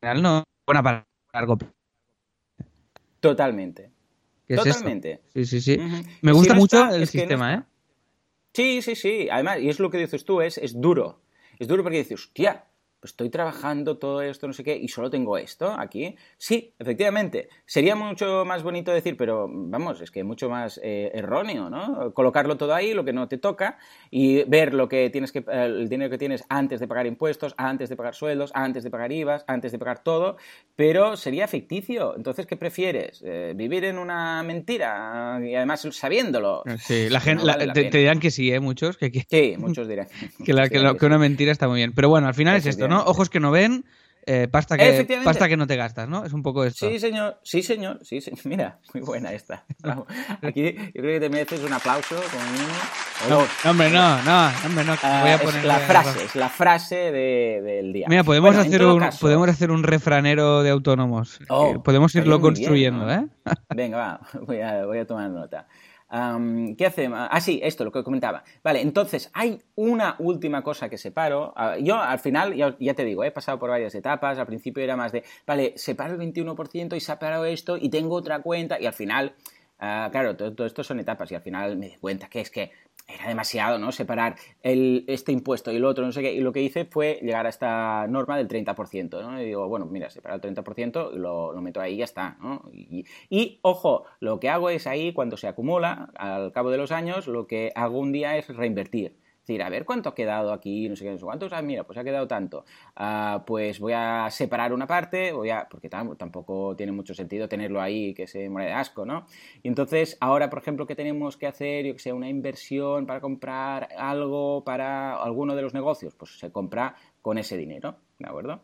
real no buena para largo Totalmente. Totalmente. sí, sí, sí. Me gusta mucho el sistema, ¿eh? Sí, sí, sí. Además, y es lo que dices tú, es, es duro. Es duro porque dices, hostia, estoy trabajando todo esto, no sé qué, y solo tengo esto aquí. Sí, efectivamente. Sería mucho más bonito decir, pero vamos, es que mucho más eh, erróneo, ¿no? Colocarlo todo ahí, lo que no te toca, y ver lo que tienes que, el dinero que tienes antes de pagar impuestos, antes de pagar sueldos, antes de pagar IVAs, antes de pagar todo, pero sería ficticio. Entonces, ¿qué prefieres? Eh, ¿Vivir en una mentira? Y además sabiéndolo. Sí, la gente te, dirán que sí, ¿eh? Muchos. Que, Sí, muchos dirán. que, que una mentira está muy bien. Pero bueno, al final es esto. Ojos que no ven, eh, pasta, que, pasta que no te gastas, ¿no? Es un poco esto. Sí, señor, sí, señor, sí, señor. Mira, muy buena esta. Aquí yo creo que te mereces un aplauso No, hombre, no, no, hombre, no. Ah, voy a poner la frase, es la frase del día. Mira, podemos, hacer un, podemos hacer un refranero de autónomos. Oh, podemos irlo construyendo, ¿eh? Venga, va, voy a, voy a tomar nota. ¿Qué hacemos? Ah, sí, esto, lo que comentaba. Vale, entonces hay una última cosa que separo. Ah, yo al final, ya, te digo, he pasado por varias etapas. Al principio era más de, vale, separo el 21% y separo esto y tengo otra cuenta. Y al final, ah, claro, todo, esto son etapas. Y al final me di cuenta que es que era demasiado, ¿no? Separar el, este impuesto y el otro, no sé qué. Y lo que hice fue llegar a esta norma del 30%, ¿no? Y digo, bueno, mira, separar el 30%, lo, lo meto ahí y ya está, ¿no? Y, ojo, lo que hago es ahí, cuando se acumula, al cabo de los años, lo que hago un día es reinvertir a ver cuánto ha quedado aquí, no sé qué, no sé cuántos, ah, mira, pues ha quedado tanto. Ah, pues voy a separar una parte, voy a, porque tampoco tiene mucho sentido tenerlo ahí que se muere de asco, ¿no? Y entonces, ahora, por ejemplo, ¿qué tenemos que hacer? Yo que sé, una inversión para comprar algo para alguno de los negocios, pues se compra con ese dinero, ¿de acuerdo?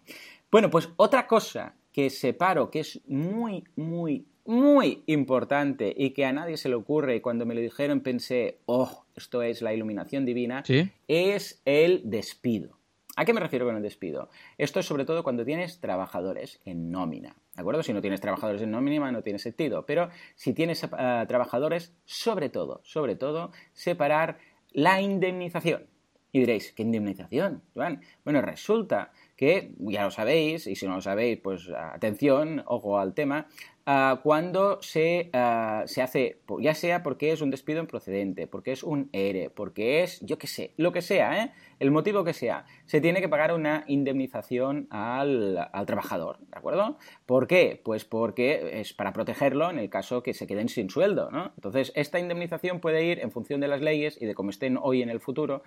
Bueno, pues otra cosa que separo que es muy, muy, muy importante y que a nadie se le ocurre y cuando me lo dijeron pensé, oh, esto es la iluminación divina, es el despido. ¿A qué me refiero con el despido? Esto es sobre todo cuando tienes trabajadores en nómina. ¿De acuerdo? Si no tienes trabajadores en nómina no tiene sentido. Pero si tienes uh, trabajadores, sobre todo, sobre todo, separar la indemnización. Y diréis, ¿qué indemnización, Joan? Bueno, resulta que, ya lo sabéis, y si no lo sabéis, pues atención, ojo al tema, uh, cuando se, uh, se, hace, ya sea porque es un despido improcedente, porque es un ERE, porque es, yo qué sé, lo que sea, ¿eh? el motivo que sea, se tiene que pagar una indemnización al, al, trabajador, ¿de acuerdo? ¿Por qué? Pues porque es para protegerlo en el caso que se queden sin sueldo, ¿no? Entonces, esta indemnización puede ir en función de las leyes y de cómo estén hoy en el futuro,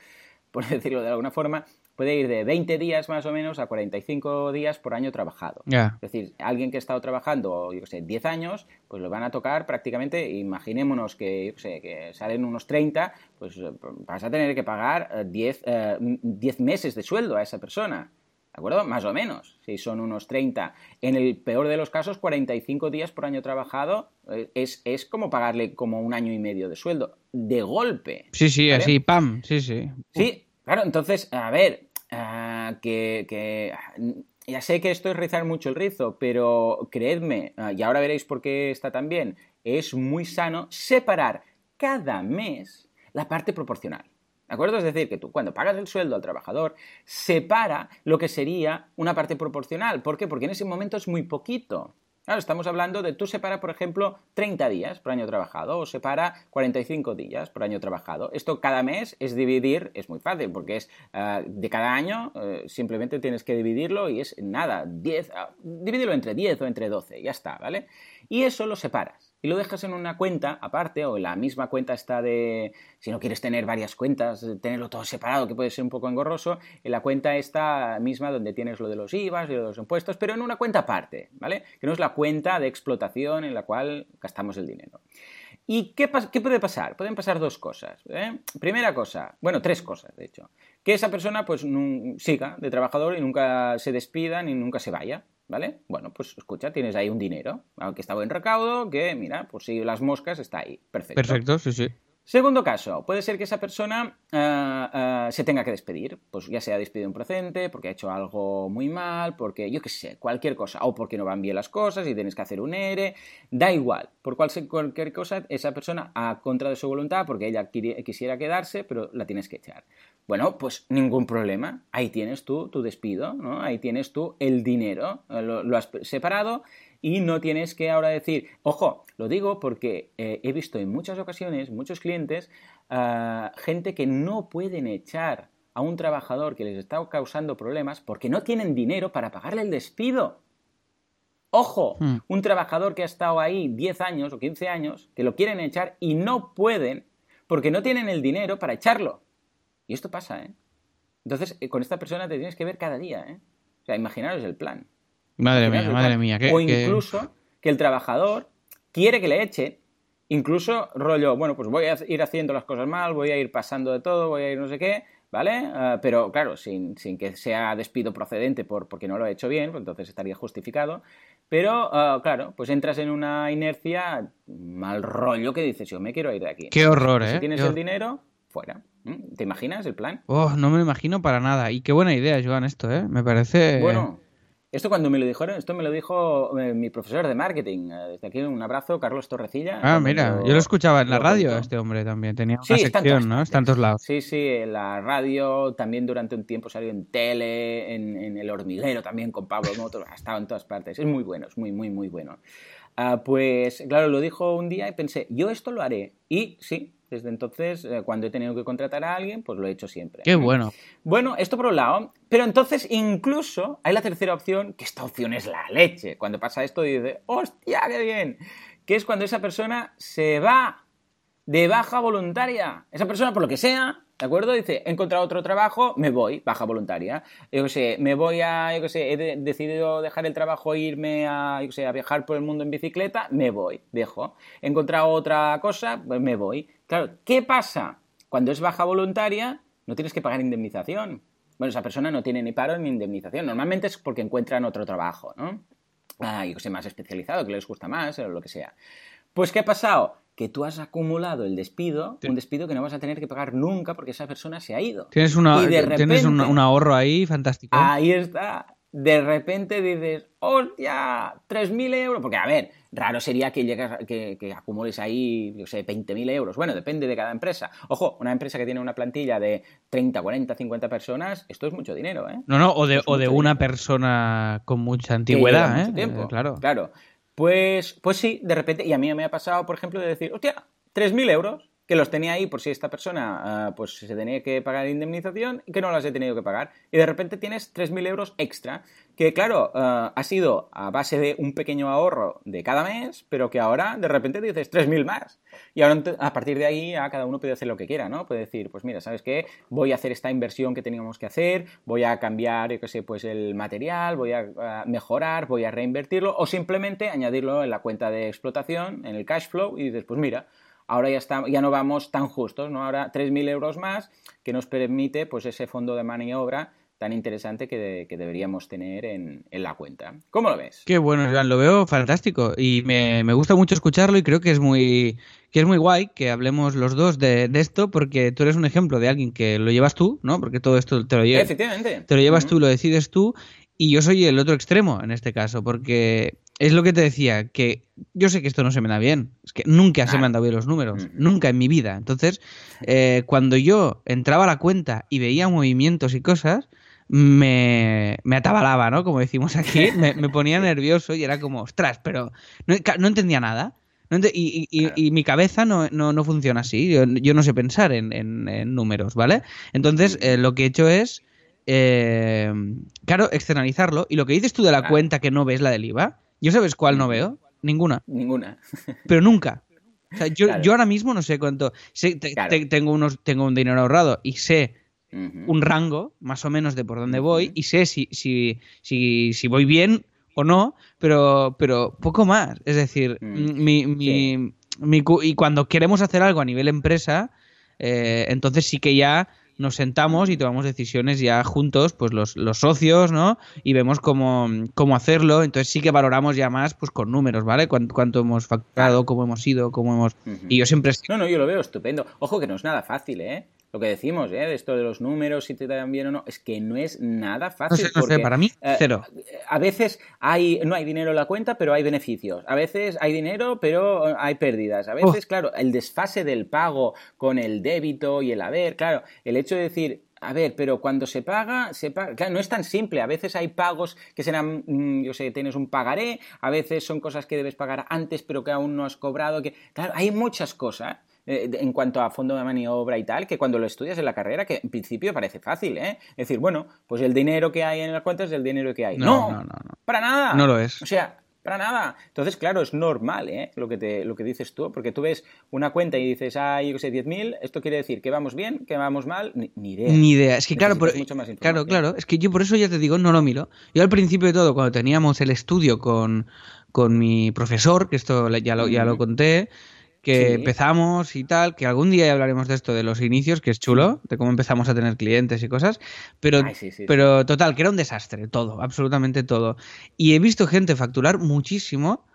por decirlo de alguna forma, puede ir de 20 días más o menos a 45 días por año trabajado. Yeah. Es decir, alguien que ha estado trabajando, yo qué sé, 10 años, pues lo van a tocar prácticamente, imaginémonos que, yo sé, que salen unos 30, pues vas a tener que pagar 10, eh, 10 meses de sueldo a esa persona. ¿De acuerdo? Más o menos. Si son unos 30. En el peor de los casos, 45 días por año trabajado eh, es, es como pagarle como un año y medio de sueldo. De golpe. Sí, sí, ¿vale? así, pam. Sí, sí. Sí, claro. Entonces, a ver, uh, que, que ya sé que esto es rizar mucho el rizo, pero creedme, uh, y ahora veréis por qué está tan bien, es muy sano separar cada mes la parte proporcional. ¿De acuerdo? Es decir, que tú cuando pagas el sueldo al trabajador, separa lo que sería una parte proporcional. ¿Por qué? Porque en ese momento es muy poquito. Claro, estamos hablando de tú separa, por ejemplo, 30 días por año trabajado o separa 45 días por año trabajado. Esto cada mes es dividir, es muy fácil porque es uh, de cada año, uh, simplemente tienes que dividirlo y es nada, 10, uh, divídelo entre 10 o entre 12, ya está, ¿vale? Y eso lo separas y lo dejas en una cuenta aparte o en la misma cuenta está de, si no quieres tener varias cuentas, tenerlo todo separado, que puede ser un poco engorroso, en la cuenta esta misma donde tienes lo de los IVAs y lo de los impuestos, pero en una cuenta aparte, ¿vale? Que no es la cuenta de explotación en la cual gastamos el dinero. ¿Y qué, qué puede pasar? Pueden pasar dos cosas. ¿eh? Primera cosa, bueno, tres cosas, de hecho. Que esa persona pues siga de trabajador y nunca se despida ni nunca se vaya. ¿Vale? Bueno, pues escucha, tienes ahí un dinero, que está buen recaudo, que mira, pues si las moscas está ahí. Perfecto. Perfecto, sí, sí. Segundo caso, puede ser que esa persona uh, uh, se tenga que despedir, pues ya sea despedido improcedente, porque ha hecho algo muy mal, porque yo qué sé, cualquier cosa, o porque no van bien las cosas y tienes que hacer un ERE, da igual, por cualquier cosa, esa persona a contra de su voluntad, porque ella quisiera quedarse, pero la tienes que echar. Bueno, pues ningún problema, ahí tienes tú tu despido, ¿no? Ahí tienes tú el dinero, lo, lo has separado y no tienes que ahora decir, ojo, lo digo porque eh, he visto en muchas ocasiones, muchos clientes, uh, gente que no pueden echar a un trabajador que les está causando problemas porque no tienen dinero para pagarle el despido. Ojo, hmm. un trabajador que ha estado ahí 10 años o 15 años, que lo quieren echar y no pueden porque no tienen el dinero para echarlo. Y esto pasa, ¿eh? Entonces, eh, con esta persona te tienes que ver cada día, ¿eh? O sea, imaginaros el plan. Madre mía, madre mía. o incluso que... que el trabajador quiere que le echen, incluso rollo, bueno, pues voy a ir haciendo las cosas mal, voy a ir pasando de todo, voy a ir no sé qué, ¿vale? Uh, pero claro, sin, sin, que sea despido procedente por, porque no lo he hecho bien, pues entonces estaría justificado. Pero, uh, claro, pues entras en una inercia mal rollo que dices, yo me quiero ir de aquí. Qué horror, ¿eh? Si tienes qué el dinero, fuera. ¿Te imaginas el plan? Oh, no me lo imagino para nada. Y qué buena idea, Joan, esto, ¿eh? Me parece... Bueno... Esto cuando me lo dijeron, esto me lo dijo eh, mi profesor de marketing. Eh, desde aquí un abrazo, Carlos Torrecilla. Ah, mira, lo, yo lo escuchaba en la radio a este hombre también. Tenía una sí, sección, ¿no? Está en todos lados. Sí, sí, en la radio, también durante un tiempo salió en tele, en, en El Hormiguero también con Pablo Motos, ha estado en todas partes. Es muy bueno, es muy, muy, muy bueno. Uh, pues claro, lo dijo un día y pensé, yo esto lo haré. Y sí, desde entonces, eh, cuando he tenido que contratar a alguien, pues lo he hecho siempre. Qué bueno. Bueno, esto por un lado. Pero entonces, incluso, hay la tercera opción, que esta opción es la leche. Cuando pasa esto, dice, ¡hostia, qué bien! Que es cuando esa persona se va de baja voluntaria. Esa persona, por lo que sea, ¿De acuerdo? Dice, he encontrado otro trabajo, me voy, baja voluntaria. Yo qué sé, me voy a, yo qué sé, he de, decidido dejar el trabajo e irme a, yo qué sé, a viajar por el mundo en bicicleta, me voy, dejo. He encontrado otra cosa, pues me voy. Claro, ¿qué pasa? Cuando es baja voluntaria, no tienes que pagar indemnización. Bueno, esa persona no tiene ni paro ni indemnización. Normalmente es porque encuentran otro trabajo, ¿no? Ah, yo que sé, más especializado, que les gusta más, o lo que sea. Pues, ¿qué ha pasado? que tú has acumulado el despido, sí. un despido que no vas a tener que pagar nunca porque esa persona se ha ido. Tienes, una, repente, tienes un, un, ahorro ahí fantástico. Ahí está. De repente dices, ¡hostia! 3.000 euros. Porque, a ver, raro sería que, llegas, que, que acumules ahí, yo sé, 20.000 euros. Bueno, depende de cada empresa. Ojo, una empresa que tiene una plantilla de 30, 40, 50 personas, esto es mucho dinero, ¿eh? No, no, o de, o de una persona con mucha antigüedad, ¿eh? Mucho tiempo. Eh, claro. Claro. Pues, pues sí, de repente, y a mí me ha pasado, por ejemplo, de decir, hostia, 3.000 euros que los tenía ahí por si esta persona uh, pues se tenía que pagar indemnización y que no las he tenido que pagar. Y de repente tienes 3.000 euros extra, que claro, uh, ha sido a base de un pequeño ahorro de cada mes, pero que ahora de repente dices 3.000 más. Y ahora a partir de ahí ya cada uno puede hacer lo que quiera, ¿no? Puede decir, pues mira, ¿sabes qué? Voy a hacer esta inversión que teníamos que hacer, voy a cambiar, qué sé, pues el material, voy a uh, mejorar, voy a reinvertirlo o simplemente añadirlo en la cuenta de explotación, en el cash flow y dices, pues mira, ahora ya, está, ya no vamos tan justos, ¿no? Ahora 3.000 euros más que nos permite pues ese fondo de maniobra tan interesante que, que deberíamos tener en, en, la cuenta. ¿Cómo lo ves? Qué bueno, Iván, lo veo fantástico y me, me, gusta mucho escucharlo y creo que es muy que es muy guay que hablemos los dos de, de, esto porque tú eres un ejemplo de alguien que lo llevas tú, ¿no? Porque todo esto te lo, llevas, Efectivamente. te lo llevas uh -huh. tú, lo decides tú y yo soy el otro extremo en este caso porque es lo que te decía, que yo sé que esto no se me da bien. Es que nunca se me han dado bien los números. Nunca en mi vida. Entonces, eh, cuando yo entraba a la cuenta y veía movimientos y cosas, me, me atabalaba, ¿no? Como decimos aquí. Me, me, ponía nervioso y era como, ostras, pero no, no entendía nada. No ent y, y, claro. y, mi cabeza no, no, no funciona así. Yo, yo, no sé pensar en, en, en números, ¿vale? Entonces, eh, lo que he hecho es. Eh, claro, externalizarlo. Y lo que dices tú de la claro. cuenta que no ves la del IVA, ¿Yo sabes cuál no veo? Ninguna. Ninguna. Pero nunca. O sea, yo, claro. yo ahora mismo no sé cuánto. Sé, te, claro. te, tengo, unos, tengo un dinero ahorrado y sé uh -huh. un rango, más o menos, de por dónde voy, uh -huh. y sé si, si, si, si, voy bien o no, pero, pero poco más. Es decir, -huh. mi, mi, y cuando queremos hacer algo a nivel empresa, eh, entonces sí que ya nos sentamos y tomamos decisiones ya juntos, pues los, los socios, ¿no? Y vemos cómo, cómo, hacerlo. Entonces sí que valoramos ya más pues con números, ¿vale? Cuánto, cuánto hemos facturado, cómo hemos ido, cómo hemos... Uh -huh. Y yo siempre... No, no, yo lo veo estupendo. Ojo que no es nada fácil, ¿eh? Lo que decimos, ¿eh? Esto de los números, si te dan bien o no, es que no es nada fácil. No sé, no porque, sé, para mí, eh, cero. A veces hay, no hay dinero en la cuenta, pero hay beneficios. A veces hay dinero, pero hay pérdidas. A veces, oh. claro, el desfase del pago con el débito y el haber, claro, el hecho de decir, a ver, pero cuando se paga, se paga. Claro, no es tan simple. A veces hay pagos que serán, mm, yo sé, tienes un pagaré, a veces son cosas que debes pagar antes, pero que aún no has cobrado. Que... Claro, hay muchas cosas eh, en cuanto a fondo de maniobra y tal, que cuando lo estudias en la carrera, que en principio parece fácil, ¿eh? Es decir, bueno, pues el dinero que hay en las cuentas es el dinero que hay. No, no, no, no, no. para nada. No lo es. O sea, para nada. Entonces, claro, es normal ¿eh? lo, que te, lo que dices tú, porque tú ves una cuenta y dices, ah, yo qué sé, 10.000, esto quiere decir que vamos bien, que vamos mal, ni, ni idea. Ni idea. Es que, claro, por, claro, claro, es que yo por eso ya te digo, no lo miro. Yo al principio de todo, cuando teníamos el estudio con, con mi profesor, que esto ya lo, ya lo conté, que sí. empezamos y tal, que algún día hablaremos de esto, de los inicios, que es chulo, de cómo empezamos a tener clientes y cosas, pero, Ay, sí, sí, pero total, que era un desastre, todo, absolutamente todo. Y he visto gente facturar muchísimo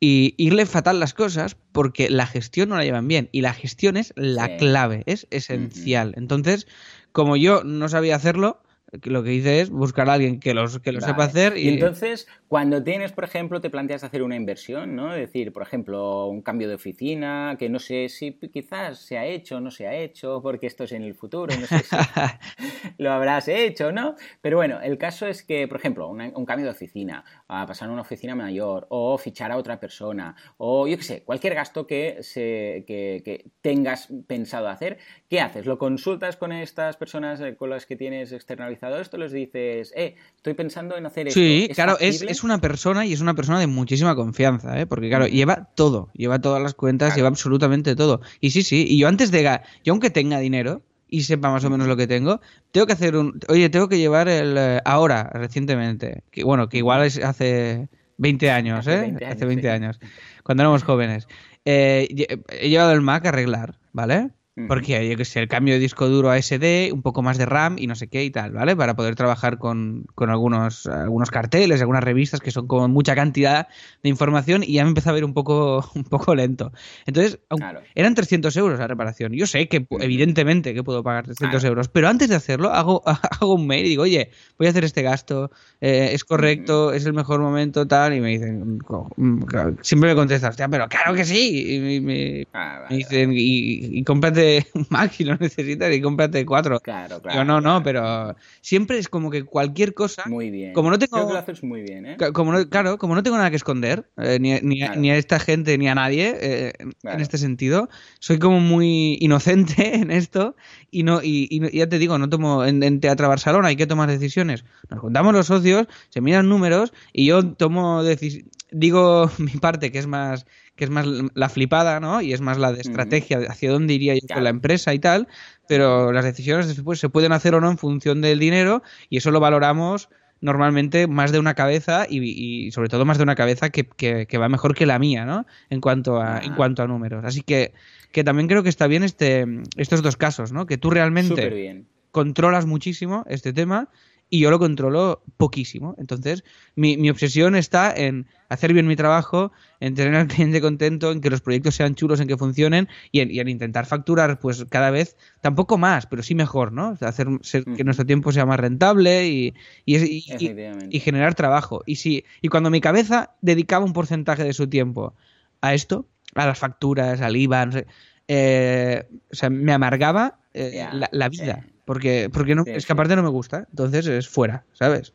y irle fatal las cosas porque la gestión no la llevan bien y la gestión es la clave, es esencial. Uh -huh. Entonces, como yo no sabía hacerlo, lo que hice es buscar a alguien que, los, que lo vale. sepa hacer. Y... y... entonces, cuando tienes, por ejemplo, te planteas hacer una inversión, ¿no? Es decir, por ejemplo, un cambio de oficina, que no sé si quizás se ha hecho o no se ha hecho, porque esto es en el futuro, no sé si lo habrás hecho, ¿no? Pero bueno, el caso es que, por ejemplo, una, un cambio de oficina, a pasar a una oficina mayor, o fichar a otra persona, o yo qué sé, cualquier gasto que, se, que, que tengas pensado hacer, ¿qué haces? ¿Lo consultas con estas personas con las que tienes externalizado esto? ¿Les dices, eh, estoy pensando en hacer esto? Sí, ¿Es claro, es, es, una persona y es una persona de muchísima confianza, ¿eh? Porque, claro, lleva todo, lleva todas las cuentas, claro. lleva absolutamente todo. Y sí, sí, y yo antes de... Yo aunque tenga dinero, y sepa más o menos lo que tengo, tengo que hacer un... Oye, tengo que llevar el... Eh, ahora, recientemente, que bueno, que igual es hace 20 años, ¿eh? Hace 20 años, hace 20 sí. años cuando éramos jóvenes. Eh, he llevado el Mac a arreglar, ¿vale? Porque yo que sé, el cambio de disco duro a SD, un poco más de RAM y no sé qué y tal, ¿vale? Para poder trabajar con, con algunos, algunos carteles, algunas revistas que son con mucha cantidad de información y ya me empezó a ver un poco, un poco lento. Entonces, eran 300 euros la reparación. Yo sé que, evidentemente, que puedo pagar 300 euros, pero antes de hacerlo, hago, hago un mail y digo, oye, voy a hacer este gasto, eh, es correcto, es el mejor momento, tal, y me dicen, siempre me contestas, hostia, pero claro que sí. Y me, ah, dicen, y, y cómprate un Mac si lo necesitas y cómprate cuatro. Claro, claro. Yo no, no, pero siempre es como que cualquier cosa. Muy bien. Como no tengo. Creo que lo haces muy bien, ¿eh? Como no, claro, como no tengo nada que esconder, eh, ni, ni, ni, a esta gente ni a nadie, eh, en este sentido, soy como muy inocente en esto y no y, ya te digo, no tomo en, en, Teatro Barcelona, hay que tomar decisiones. Nos juntamos los socios, se miran números y yo tomo digo mi parte que es más que es más la flipada, ¿no? Y es más la de estrategia, hacia dónde iría yo con la empresa y tal, pero las decisiones después se pueden hacer o no en función del dinero y eso lo valoramos normalmente más de una cabeza y, sobre todo más de una cabeza que, que, va mejor que la mía, ¿no? En cuanto a, en cuanto a números. Así que, que también creo que está bien este, estos dos casos, ¿no? Que tú realmente controlas muchísimo este tema y yo lo controlo poquísimo. Entonces, mi, mi, obsesión está en hacer bien mi trabajo, en tener al cliente contento, en que los proyectos sean chulos, en que funcionen y en, intentar facturar pues cada vez, tampoco más, pero sí mejor, ¿no? hacer que nuestro tiempo sea más rentable y, y, y, generar trabajo. Y, si, y cuando mi cabeza dedicaba un porcentaje de su tiempo a esto, a las facturas, al IVA, eh, o sea, me amargaba eh, la, vida. Porque, porque no, es que aparte no me gusta, entonces es fuera, ¿sabes?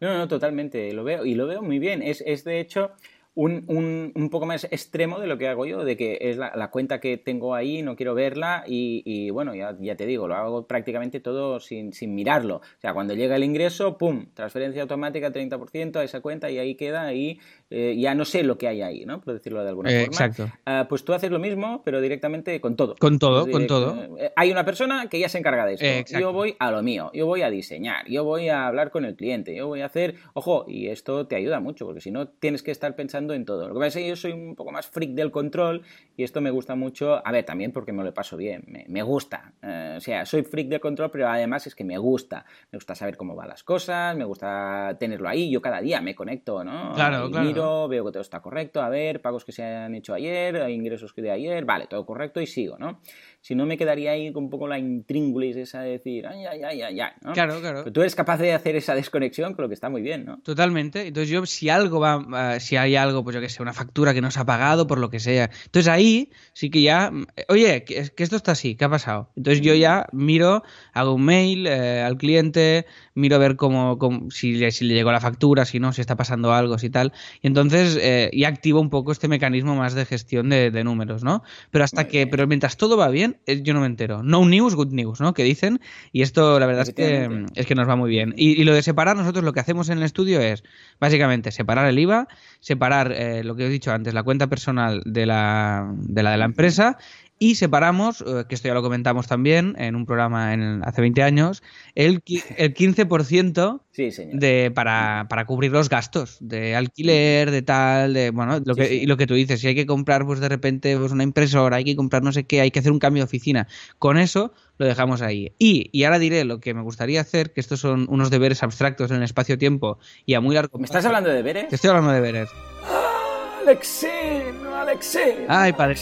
No, no, totalmente, lo veo, y lo veo muy bien. Es, es de hecho un, un, un, poco más extremo de lo que hago yo, de que es la, la cuenta que tengo ahí, no quiero verla y, y bueno, ya, ya, te digo, lo hago prácticamente todo sin, sin, mirarlo. O sea, cuando llega el ingreso, ¡pum! Transferencia automática 30% a esa cuenta y ahí queda y eh, ya no sé lo que hay ahí, ¿no? Por decirlo de alguna eh, forma. Exacto. Uh, pues tú haces lo mismo, pero directamente con todo. Con todo, con todo. Eh, hay una persona que ya se encarga de esto. yo voy a lo mío, yo voy a diseñar, yo voy a hablar con el cliente, yo voy a hacer... Ojo, y esto te ayuda mucho, porque si no tienes que estar pensando en todo. Lo que pasa es que yo soy un poco más freak del control y esto me gusta mucho, a ver, también porque me lo paso bien, me, gusta. Eh, o sea, soy freak del control, pero además es que me gusta. Me gusta saber cómo van las cosas, me gusta tenerlo ahí. Yo cada día me conecto, ¿no? Claro, y claro. Miro, veo que todo está correcto, a ver, pagos que se han hecho ayer, ingresos que de ayer, vale, todo correcto y sigo, ¿no? Si no me quedaría ahí con un poco la intríngulis esa de decir, ay, ay, ay, ay, ay ¿no? Claro, claro. Pero tú eres capaz de hacer esa desconexión, con lo que está muy bien, ¿no? Totalmente. Entonces yo, si algo va, uh, si hay algo, pues yo que sé, una factura que no se ha pagado, por lo que sea. Entonces ahí sí que ya, oye, que, que esto está así, ¿qué ha pasado? Entonces yo ya miro, hago un mail eh, al cliente, miro a ver cómo, cómo si, le, si, le, llegó la factura, si no, si está pasando algo, si tal. Y entonces eh, ya activo un poco este mecanismo más de gestión de, de números, ¿no? Pero hasta que, pero mientras todo va bien, yo no me entero. No news, good news, ¿no? Que dicen. Y esto, la verdad es que, es que nos va muy bien. Y, y, lo de separar, nosotros lo que hacemos en el estudio es, básicamente, separar el IVA, separar eh, lo que he dicho antes, la cuenta personal de la de la, de la empresa y separamos, eh, que esto ya lo comentamos también en un programa en, hace 20 años, el, el 15% sí, de, para, para, cubrir los gastos de alquiler, de tal, de bueno, lo que, sí, sí. Y lo que tú dices, si hay que comprar pues de repente pues, una impresora, hay que comprar no sé qué, hay que hacer un cambio de oficina. Con eso lo dejamos ahí. Y, y ahora diré lo que me gustaría hacer, que estos son unos deberes abstractos en el espacio-tiempo y a muy largo ¿Me estás hablando de deberes? Te estoy hablando de deberes. ¡Ah, Alexino, Alexino! Ay, padre.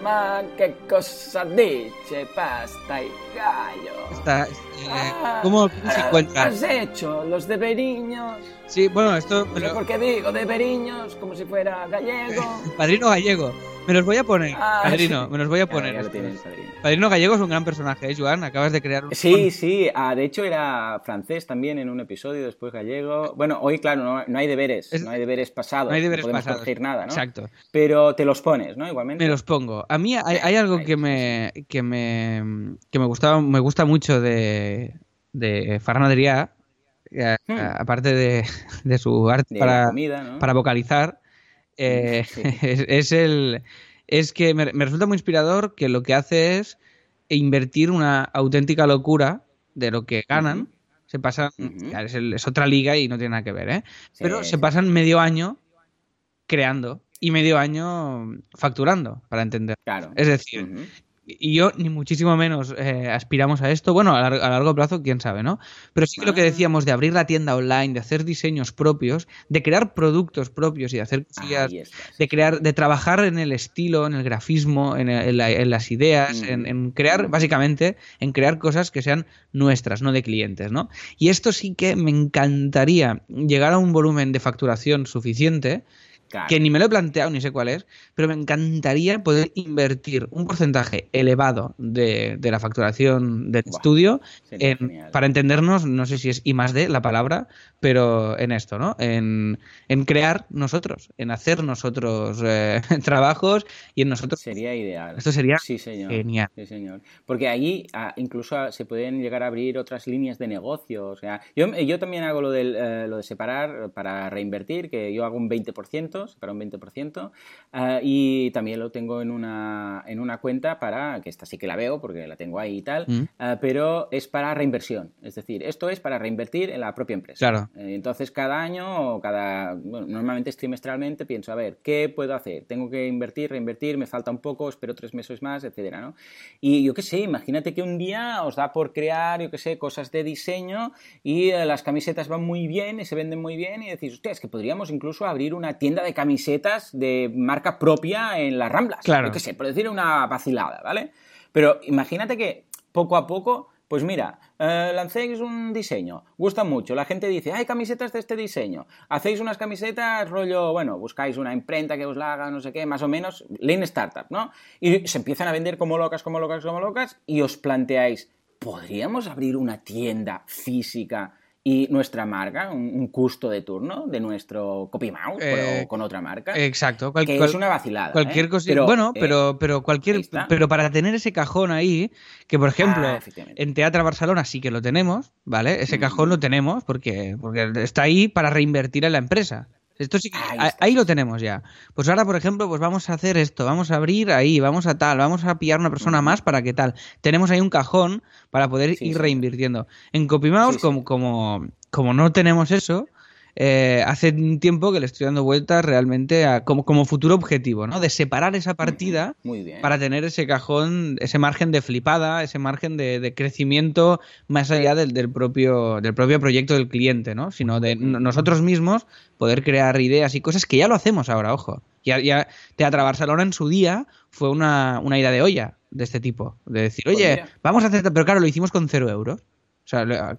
Ma che cosa dice pasta y gallo? Está, eh, ah, ¿Cómo, cómo se encuentra? ¿Has hecho los deberiños? Sí, bueno, esto... Pero... ¿Por qué digo deberiños? Como si fuera gallego. Padrino gallego. Me los voy a poner, ah, padrino, me los voy a poner. Ya, ya tienes, padrino. padrino. Gallego es un gran personaje, ¿eh, Joan? Acabas de crear un... Sí, sí, ah, de hecho era francés también en un episodio, después gallego. Bueno, hoy, claro, no, no hay deberes, es... no hay deberes pasados. No hay deberes no podemos pasados. corregir nada, ¿no? Exacto. Pero te los pones, ¿no? Igualmente. Me los pongo. A mí hay, hay algo que me, que me, que me, gusta, me gusta mucho de, de Adrià, hmm. aparte de, de, su arte de para, comida, ¿no? para vocalizar, eh, sí. es, es, el es que me, me, resulta muy inspirador que lo que hace es invertir una auténtica locura de lo que ganan. Uh -huh. Se pasan, uh -huh. es, el, es, otra liga y no tiene nada que ver, ¿eh? Sí, Pero se pasan medio año creando y medio año facturando, para entender. Claro. Es decir, y yo ni muchísimo menos eh, aspiramos a esto. Bueno, a, largo plazo, quién sabe, ¿no? Pero sí que lo que ah. decíamos de abrir la tienda online, de hacer diseños propios, de crear productos propios y de hacer cosillas, de crear, de trabajar en el estilo, en el grafismo, en, las ideas, en, en, crear, básicamente, en crear cosas que sean nuestras, no de clientes, ¿no? Y esto sí que me encantaría llegar a un volumen de facturación suficiente que ni me lo he planteado ni sé cuál es, pero me encantaría poder invertir un porcentaje elevado de, la facturación del estudio para entendernos, no sé si es I más D la palabra, pero en esto, ¿no? En, crear nosotros, en hacer nosotros eh, trabajos y en nosotros... Sería ideal. Esto sería sí, señor. genial. Sí, señor. Porque allí ah, incluso se pueden llegar a abrir otras líneas de negocio. O sea, yo, yo también hago lo, del, eh, lo de separar para reinvertir, que yo hago un 20% para un 20%, ah, y también lo tengo en una, en una cuenta para, que esta sí que la veo porque la tengo ahí y tal, mm. ah, pero es para reinversión, es decir, esto es para reinvertir en la propia empresa. Claro. Eh, entonces, cada año o cada, bueno, normalmente es trimestralmente, pienso, a ver, ¿qué puedo hacer? Tengo que invertir, reinvertir, me falta un poco, espero tres meses más, etcétera, ¿no? Y yo qué sé, imagínate que un día os da por crear, yo qué sé, cosas de diseño y eh, las camisetas van muy bien y se venden muy bien y decís, hostia, es que podríamos incluso abrir una tienda de camisetas de marca propia en las Ramblas. Claro. Yo qué sé, por decir una vacilada, ¿vale? Pero imagínate que poco a poco pues mira, eh, lancéis un diseño, gusta mucho, la gente dice, hay camisetas de este diseño, hacéis unas camisetas rollo, bueno, buscáis una imprenta que os la haga, no sé qué, más o menos, lean startup, ¿no? Y se empiezan a vender como locas, como locas, como locas, y os planteáis, ¿podríamos abrir una tienda física y nuestra marca, un, custo de turno de nuestro copy mouse eh, con otra marca. Exacto. que es una vacilada. Cualquier ¿eh? bueno, pero, pero cualquier. Pero para tener ese cajón ahí, que por ejemplo, ah, en Teatro Barcelona sí que lo tenemos, ¿vale? Ese cajón lo tenemos porque, porque está ahí para reinvertir en la empresa. Esto sí ahí, lo tenemos ya. Pues ahora, por ejemplo, pues vamos a hacer esto, vamos a abrir ahí, vamos a tal, vamos a pillar una persona más para que tal. Tenemos ahí un cajón para poder ir reinvirtiendo. En CopyMouse, como, como, como no tenemos eso, eh, hace un tiempo que le estoy dando vueltas realmente a, como, como futuro objetivo, ¿no? De separar esa partida para tener ese cajón, ese margen de flipada, ese margen de, crecimiento más allá del, del, propio, del propio proyecto del cliente, ¿no? Sino de nosotros mismos poder crear ideas y cosas que ya lo hacemos ahora, ojo. Ya, ya Teatro Barcelona en su día fue una, una idea de olla de este tipo. De decir, pues oye, vamos a hacer... Pero claro, lo hicimos con cero euros. O sea,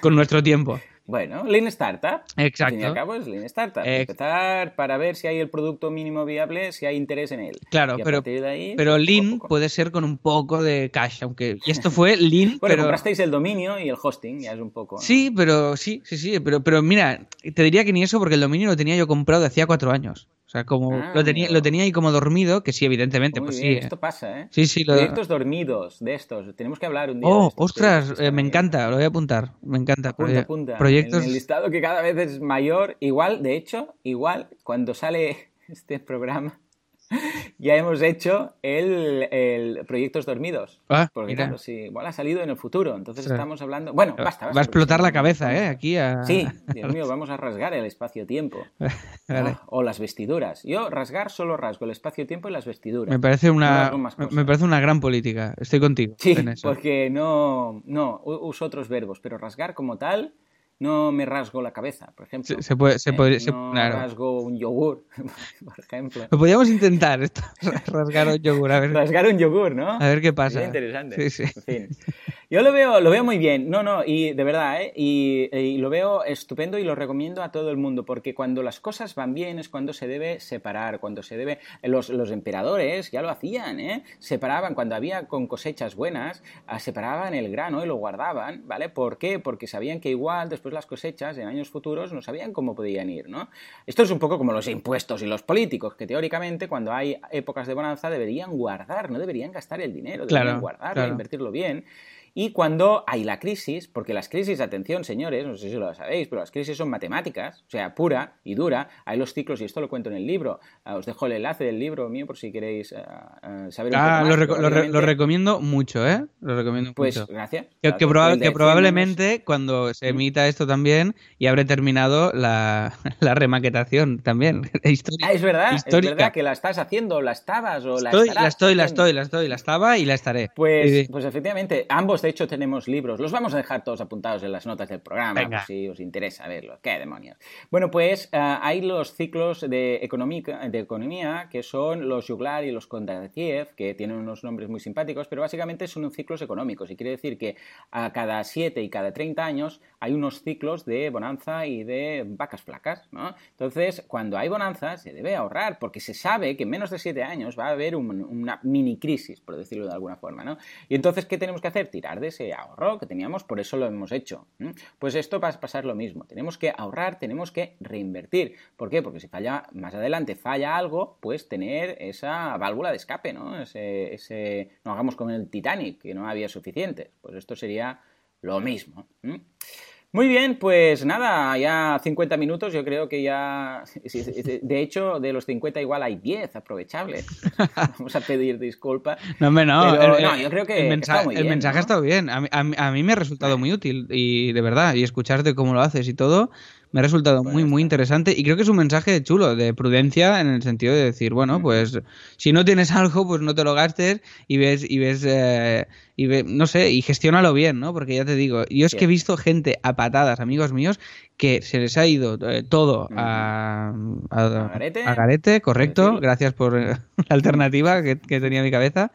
con nuestro tiempo. Bueno, Lean Startup. Exacto. Al fin y al cabo es Lean Startup. Empezar para ver si hay el producto mínimo viable, si hay interés en él. Claro, pero, pero Lean puede ser con un poco de cash, aunque y esto fue Lean. bueno, comprasteis el dominio y el hosting, ya es un poco. Sí, pero sí, sí, sí, pero, pero mira, te diría que ni eso porque el dominio lo tenía yo comprado de hacía cuatro años. O sea, como ah, lo, tenía, lo tenía ahí como dormido, que sí, evidentemente, pues sí. Esto pasa, ¿eh? Sí, sí. Proyectos dormidos de estos. Tenemos que hablar un día. Oh, ostras, eh, me encanta, lo voy a apuntar. Me encanta. Apunta, apunta. Proyectos. el listado que cada vez es mayor. Igual, de hecho, igual, cuando sale este programa, ya hemos hecho el, el Proyectos Dormidos. Ah, porque claro, sí, igual ha salido en el futuro. Entonces estamos hablando. Bueno, basta, Va a explotar la cabeza, ¿eh? Aquí a... Sí, Dios mío, vamos a rasgar el espacio-tiempo. O las vestiduras. Yo rasgar solo rasgo el espacio-tiempo y las vestiduras. Me parece una, me parece una gran política. Estoy contigo. Sí, porque no, no uso otros verbos, pero rasgar como tal no me rasgo la cabeza, por ejemplo. Se, puede, se puede, no rasgo un yogur, por ejemplo. Lo podríamos intentar, esto, rasgar un yogur. A ver. Rasgar un yogur, ¿no? A ver qué pasa. interesante. Sí, sí. En fin. Yo lo veo, lo veo muy bien, no, no, y de verdad, ¿eh? y, lo veo estupendo y lo recomiendo a todo el mundo, porque cuando las cosas van bien es cuando se debe separar, cuando se debe... Los, los emperadores ya lo hacían, ¿eh? Separaban, cuando había con cosechas buenas, ah, separaban el grano y lo guardaban, ¿vale? ¿Por qué? Porque sabían que igual después las cosechas en años futuros no sabían cómo podían ir, ¿no? Esto es un poco como los impuestos y los políticos, que teóricamente cuando hay épocas de bonanza deberían guardar, no deberían gastar el dinero, deberían guardarlo, invertirlo bien. Y cuando hay la crisis, porque las crisis, atención señores, no sé si lo sabéis, pero las crisis son matemáticas, o sea, pura y dura, hay los ciclos, y esto lo cuento en el libro, uh, os dejo el enlace del libro mío por si queréis uh, saber un ah, poco más. Lo, reco lo, lo, recomiendo mucho, ¿eh? Lo recomiendo pues, mucho. gracias. Que, que, proba que probablemente cuando se emita esto también y habré terminado la, la remaquetación también. ah, es verdad, histórica. es verdad que la estás haciendo, la estabas o la estoy, La estoy, haciendo. la estoy, la estoy, la estaba y la estaré. Pues, sí, sí. pues efectivamente, ambos de hecho tenemos libros. Los vamos a dejar todos apuntados en las notas del programa, si os interesa verlos. ¡Qué demonios! Bueno, pues uh, hay los ciclos de, economía que son los Juglar y los Kondratiev, que tienen unos nombres muy simpáticos, pero básicamente son ciclos económicos. Y quiere decir que a cada 7 y cada 30 años hay unos ciclos de bonanza y de vacas flacas, ¿no? Entonces, cuando hay bonanza, se debe ahorrar, porque se sabe que en menos de 7 años va a haber un, una mini crisis, por decirlo de alguna forma, ¿no? Y entonces, ¿qué tenemos que hacer? Tirar de ese ahorro que teníamos, por eso lo hemos hecho. Pues esto va a pasar lo mismo. Tenemos que ahorrar, tenemos que reinvertir. ¿Por qué? Porque si falla más adelante, falla algo, pues tener esa válvula de escape, ¿no? Ese, ese no hagamos con el Titanic, que no había suficientes. Pues esto sería lo mismo. Muy bien, pues nada, ya 50 minutos, yo creo que ya... De hecho, de los 50 igual hay 10 aprovechables. Vamos a pedir disculpas. No, hombre, no. Pero, el, no, yo creo que el mensaje, muy el bien, mensaje ¿no? ha estado bien. A, mí, a mí, me ha resultado muy útil y de verdad, y escucharte cómo lo haces y todo, me ha resultado Pues muy, muy interesante y creo que es un mensaje chulo, de prudencia, en el sentido de decir, bueno, pues si no tienes algo, pues no te lo gastes y ves, y ves, eh, y ve, no sé, y gestiónalo bien, ¿no? Porque ya te digo, yo es que he visto gente a patadas, amigos míos, que se les ha ido eh, todo a, a, ¿A garete? a garete, correcto, gracias por eh, la alternativa que, que tenía en mi cabeza,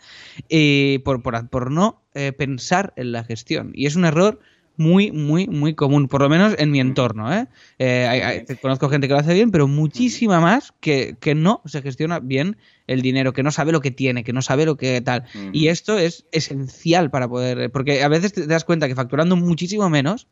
y por, por, por no eh, pensar en la gestión. Y es un error muy, muy, muy común, por lo menos en mi entorno. ¿eh? Eh, hay, hay, conozco gente que lo hace bien, pero muchísima más que, que, no se gestiona bien el dinero, que no sabe lo que tiene, que no sabe lo que tal. Uh -huh. Y esto es esencial para poder, porque a veces te das cuenta que facturando muchísimo menos,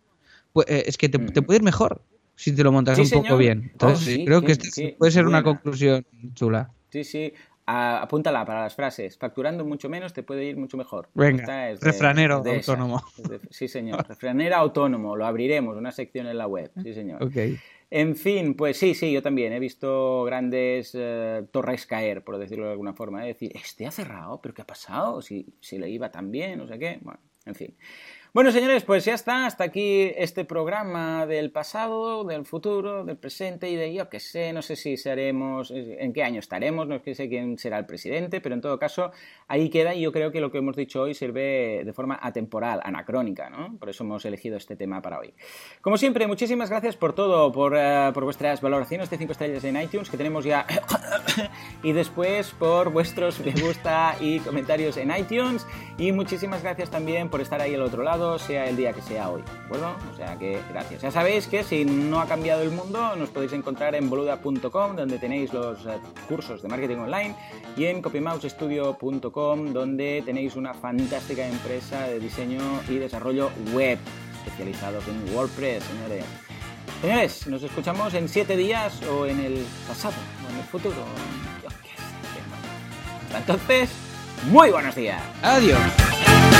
pues, eh, es que te, uh -huh. te, puede ir mejor si te lo montas sí, un señor. poco bien. Entonces, oh, sí, creo sí, que esta sí, puede ser una conclusión chula. Sí, sí. Apúntala para las frases. Facturando mucho menos te puede ir mucho mejor. Venga, de, refranero de autónomo. De, sí, señor. Refranera autónomo. Lo abriremos, una sección en la web. Sí, señor. Okay. En fin, pues sí, sí, yo también he visto grandes uh, torres caer, por decirlo de alguna forma. Es decir, este ha cerrado, pero ¿qué ha pasado? Si, si le iba tan bien, no sé qué. Bueno, en fin. Bueno, señores, pues ya está. Hasta aquí este programa del pasado, del futuro, del presente y de yo que sé, no sé si seremos, en qué año estaremos, no sé quién será el presidente, pero en todo caso ahí queda y yo creo que lo que hemos dicho hoy sirve de forma atemporal, anacrónica, ¿no? Por eso hemos elegido este tema para hoy. Como siempre, muchísimas gracias por todo, por, uh, por vuestras valoraciones de 5 estrellas en iTunes, que tenemos ya, y después por vuestros me gusta y comentarios en iTunes, y muchísimas gracias también por estar ahí al otro lado sea el día que sea hoy, ¿de acuerdo? O sea que gracias. Ya sabéis que si no ha cambiado el mundo, nos podéis encontrar en boluda.com, donde tenéis los uh, cursos de marketing online, y en copymousestudio.com, donde tenéis una fantástica empresa de diseño y desarrollo web, especializados en WordPress, señores. Señores, nos escuchamos en siete días o en el pasado o en el futuro. Yo qué. Hasta entonces, muy buenos días. Adiós.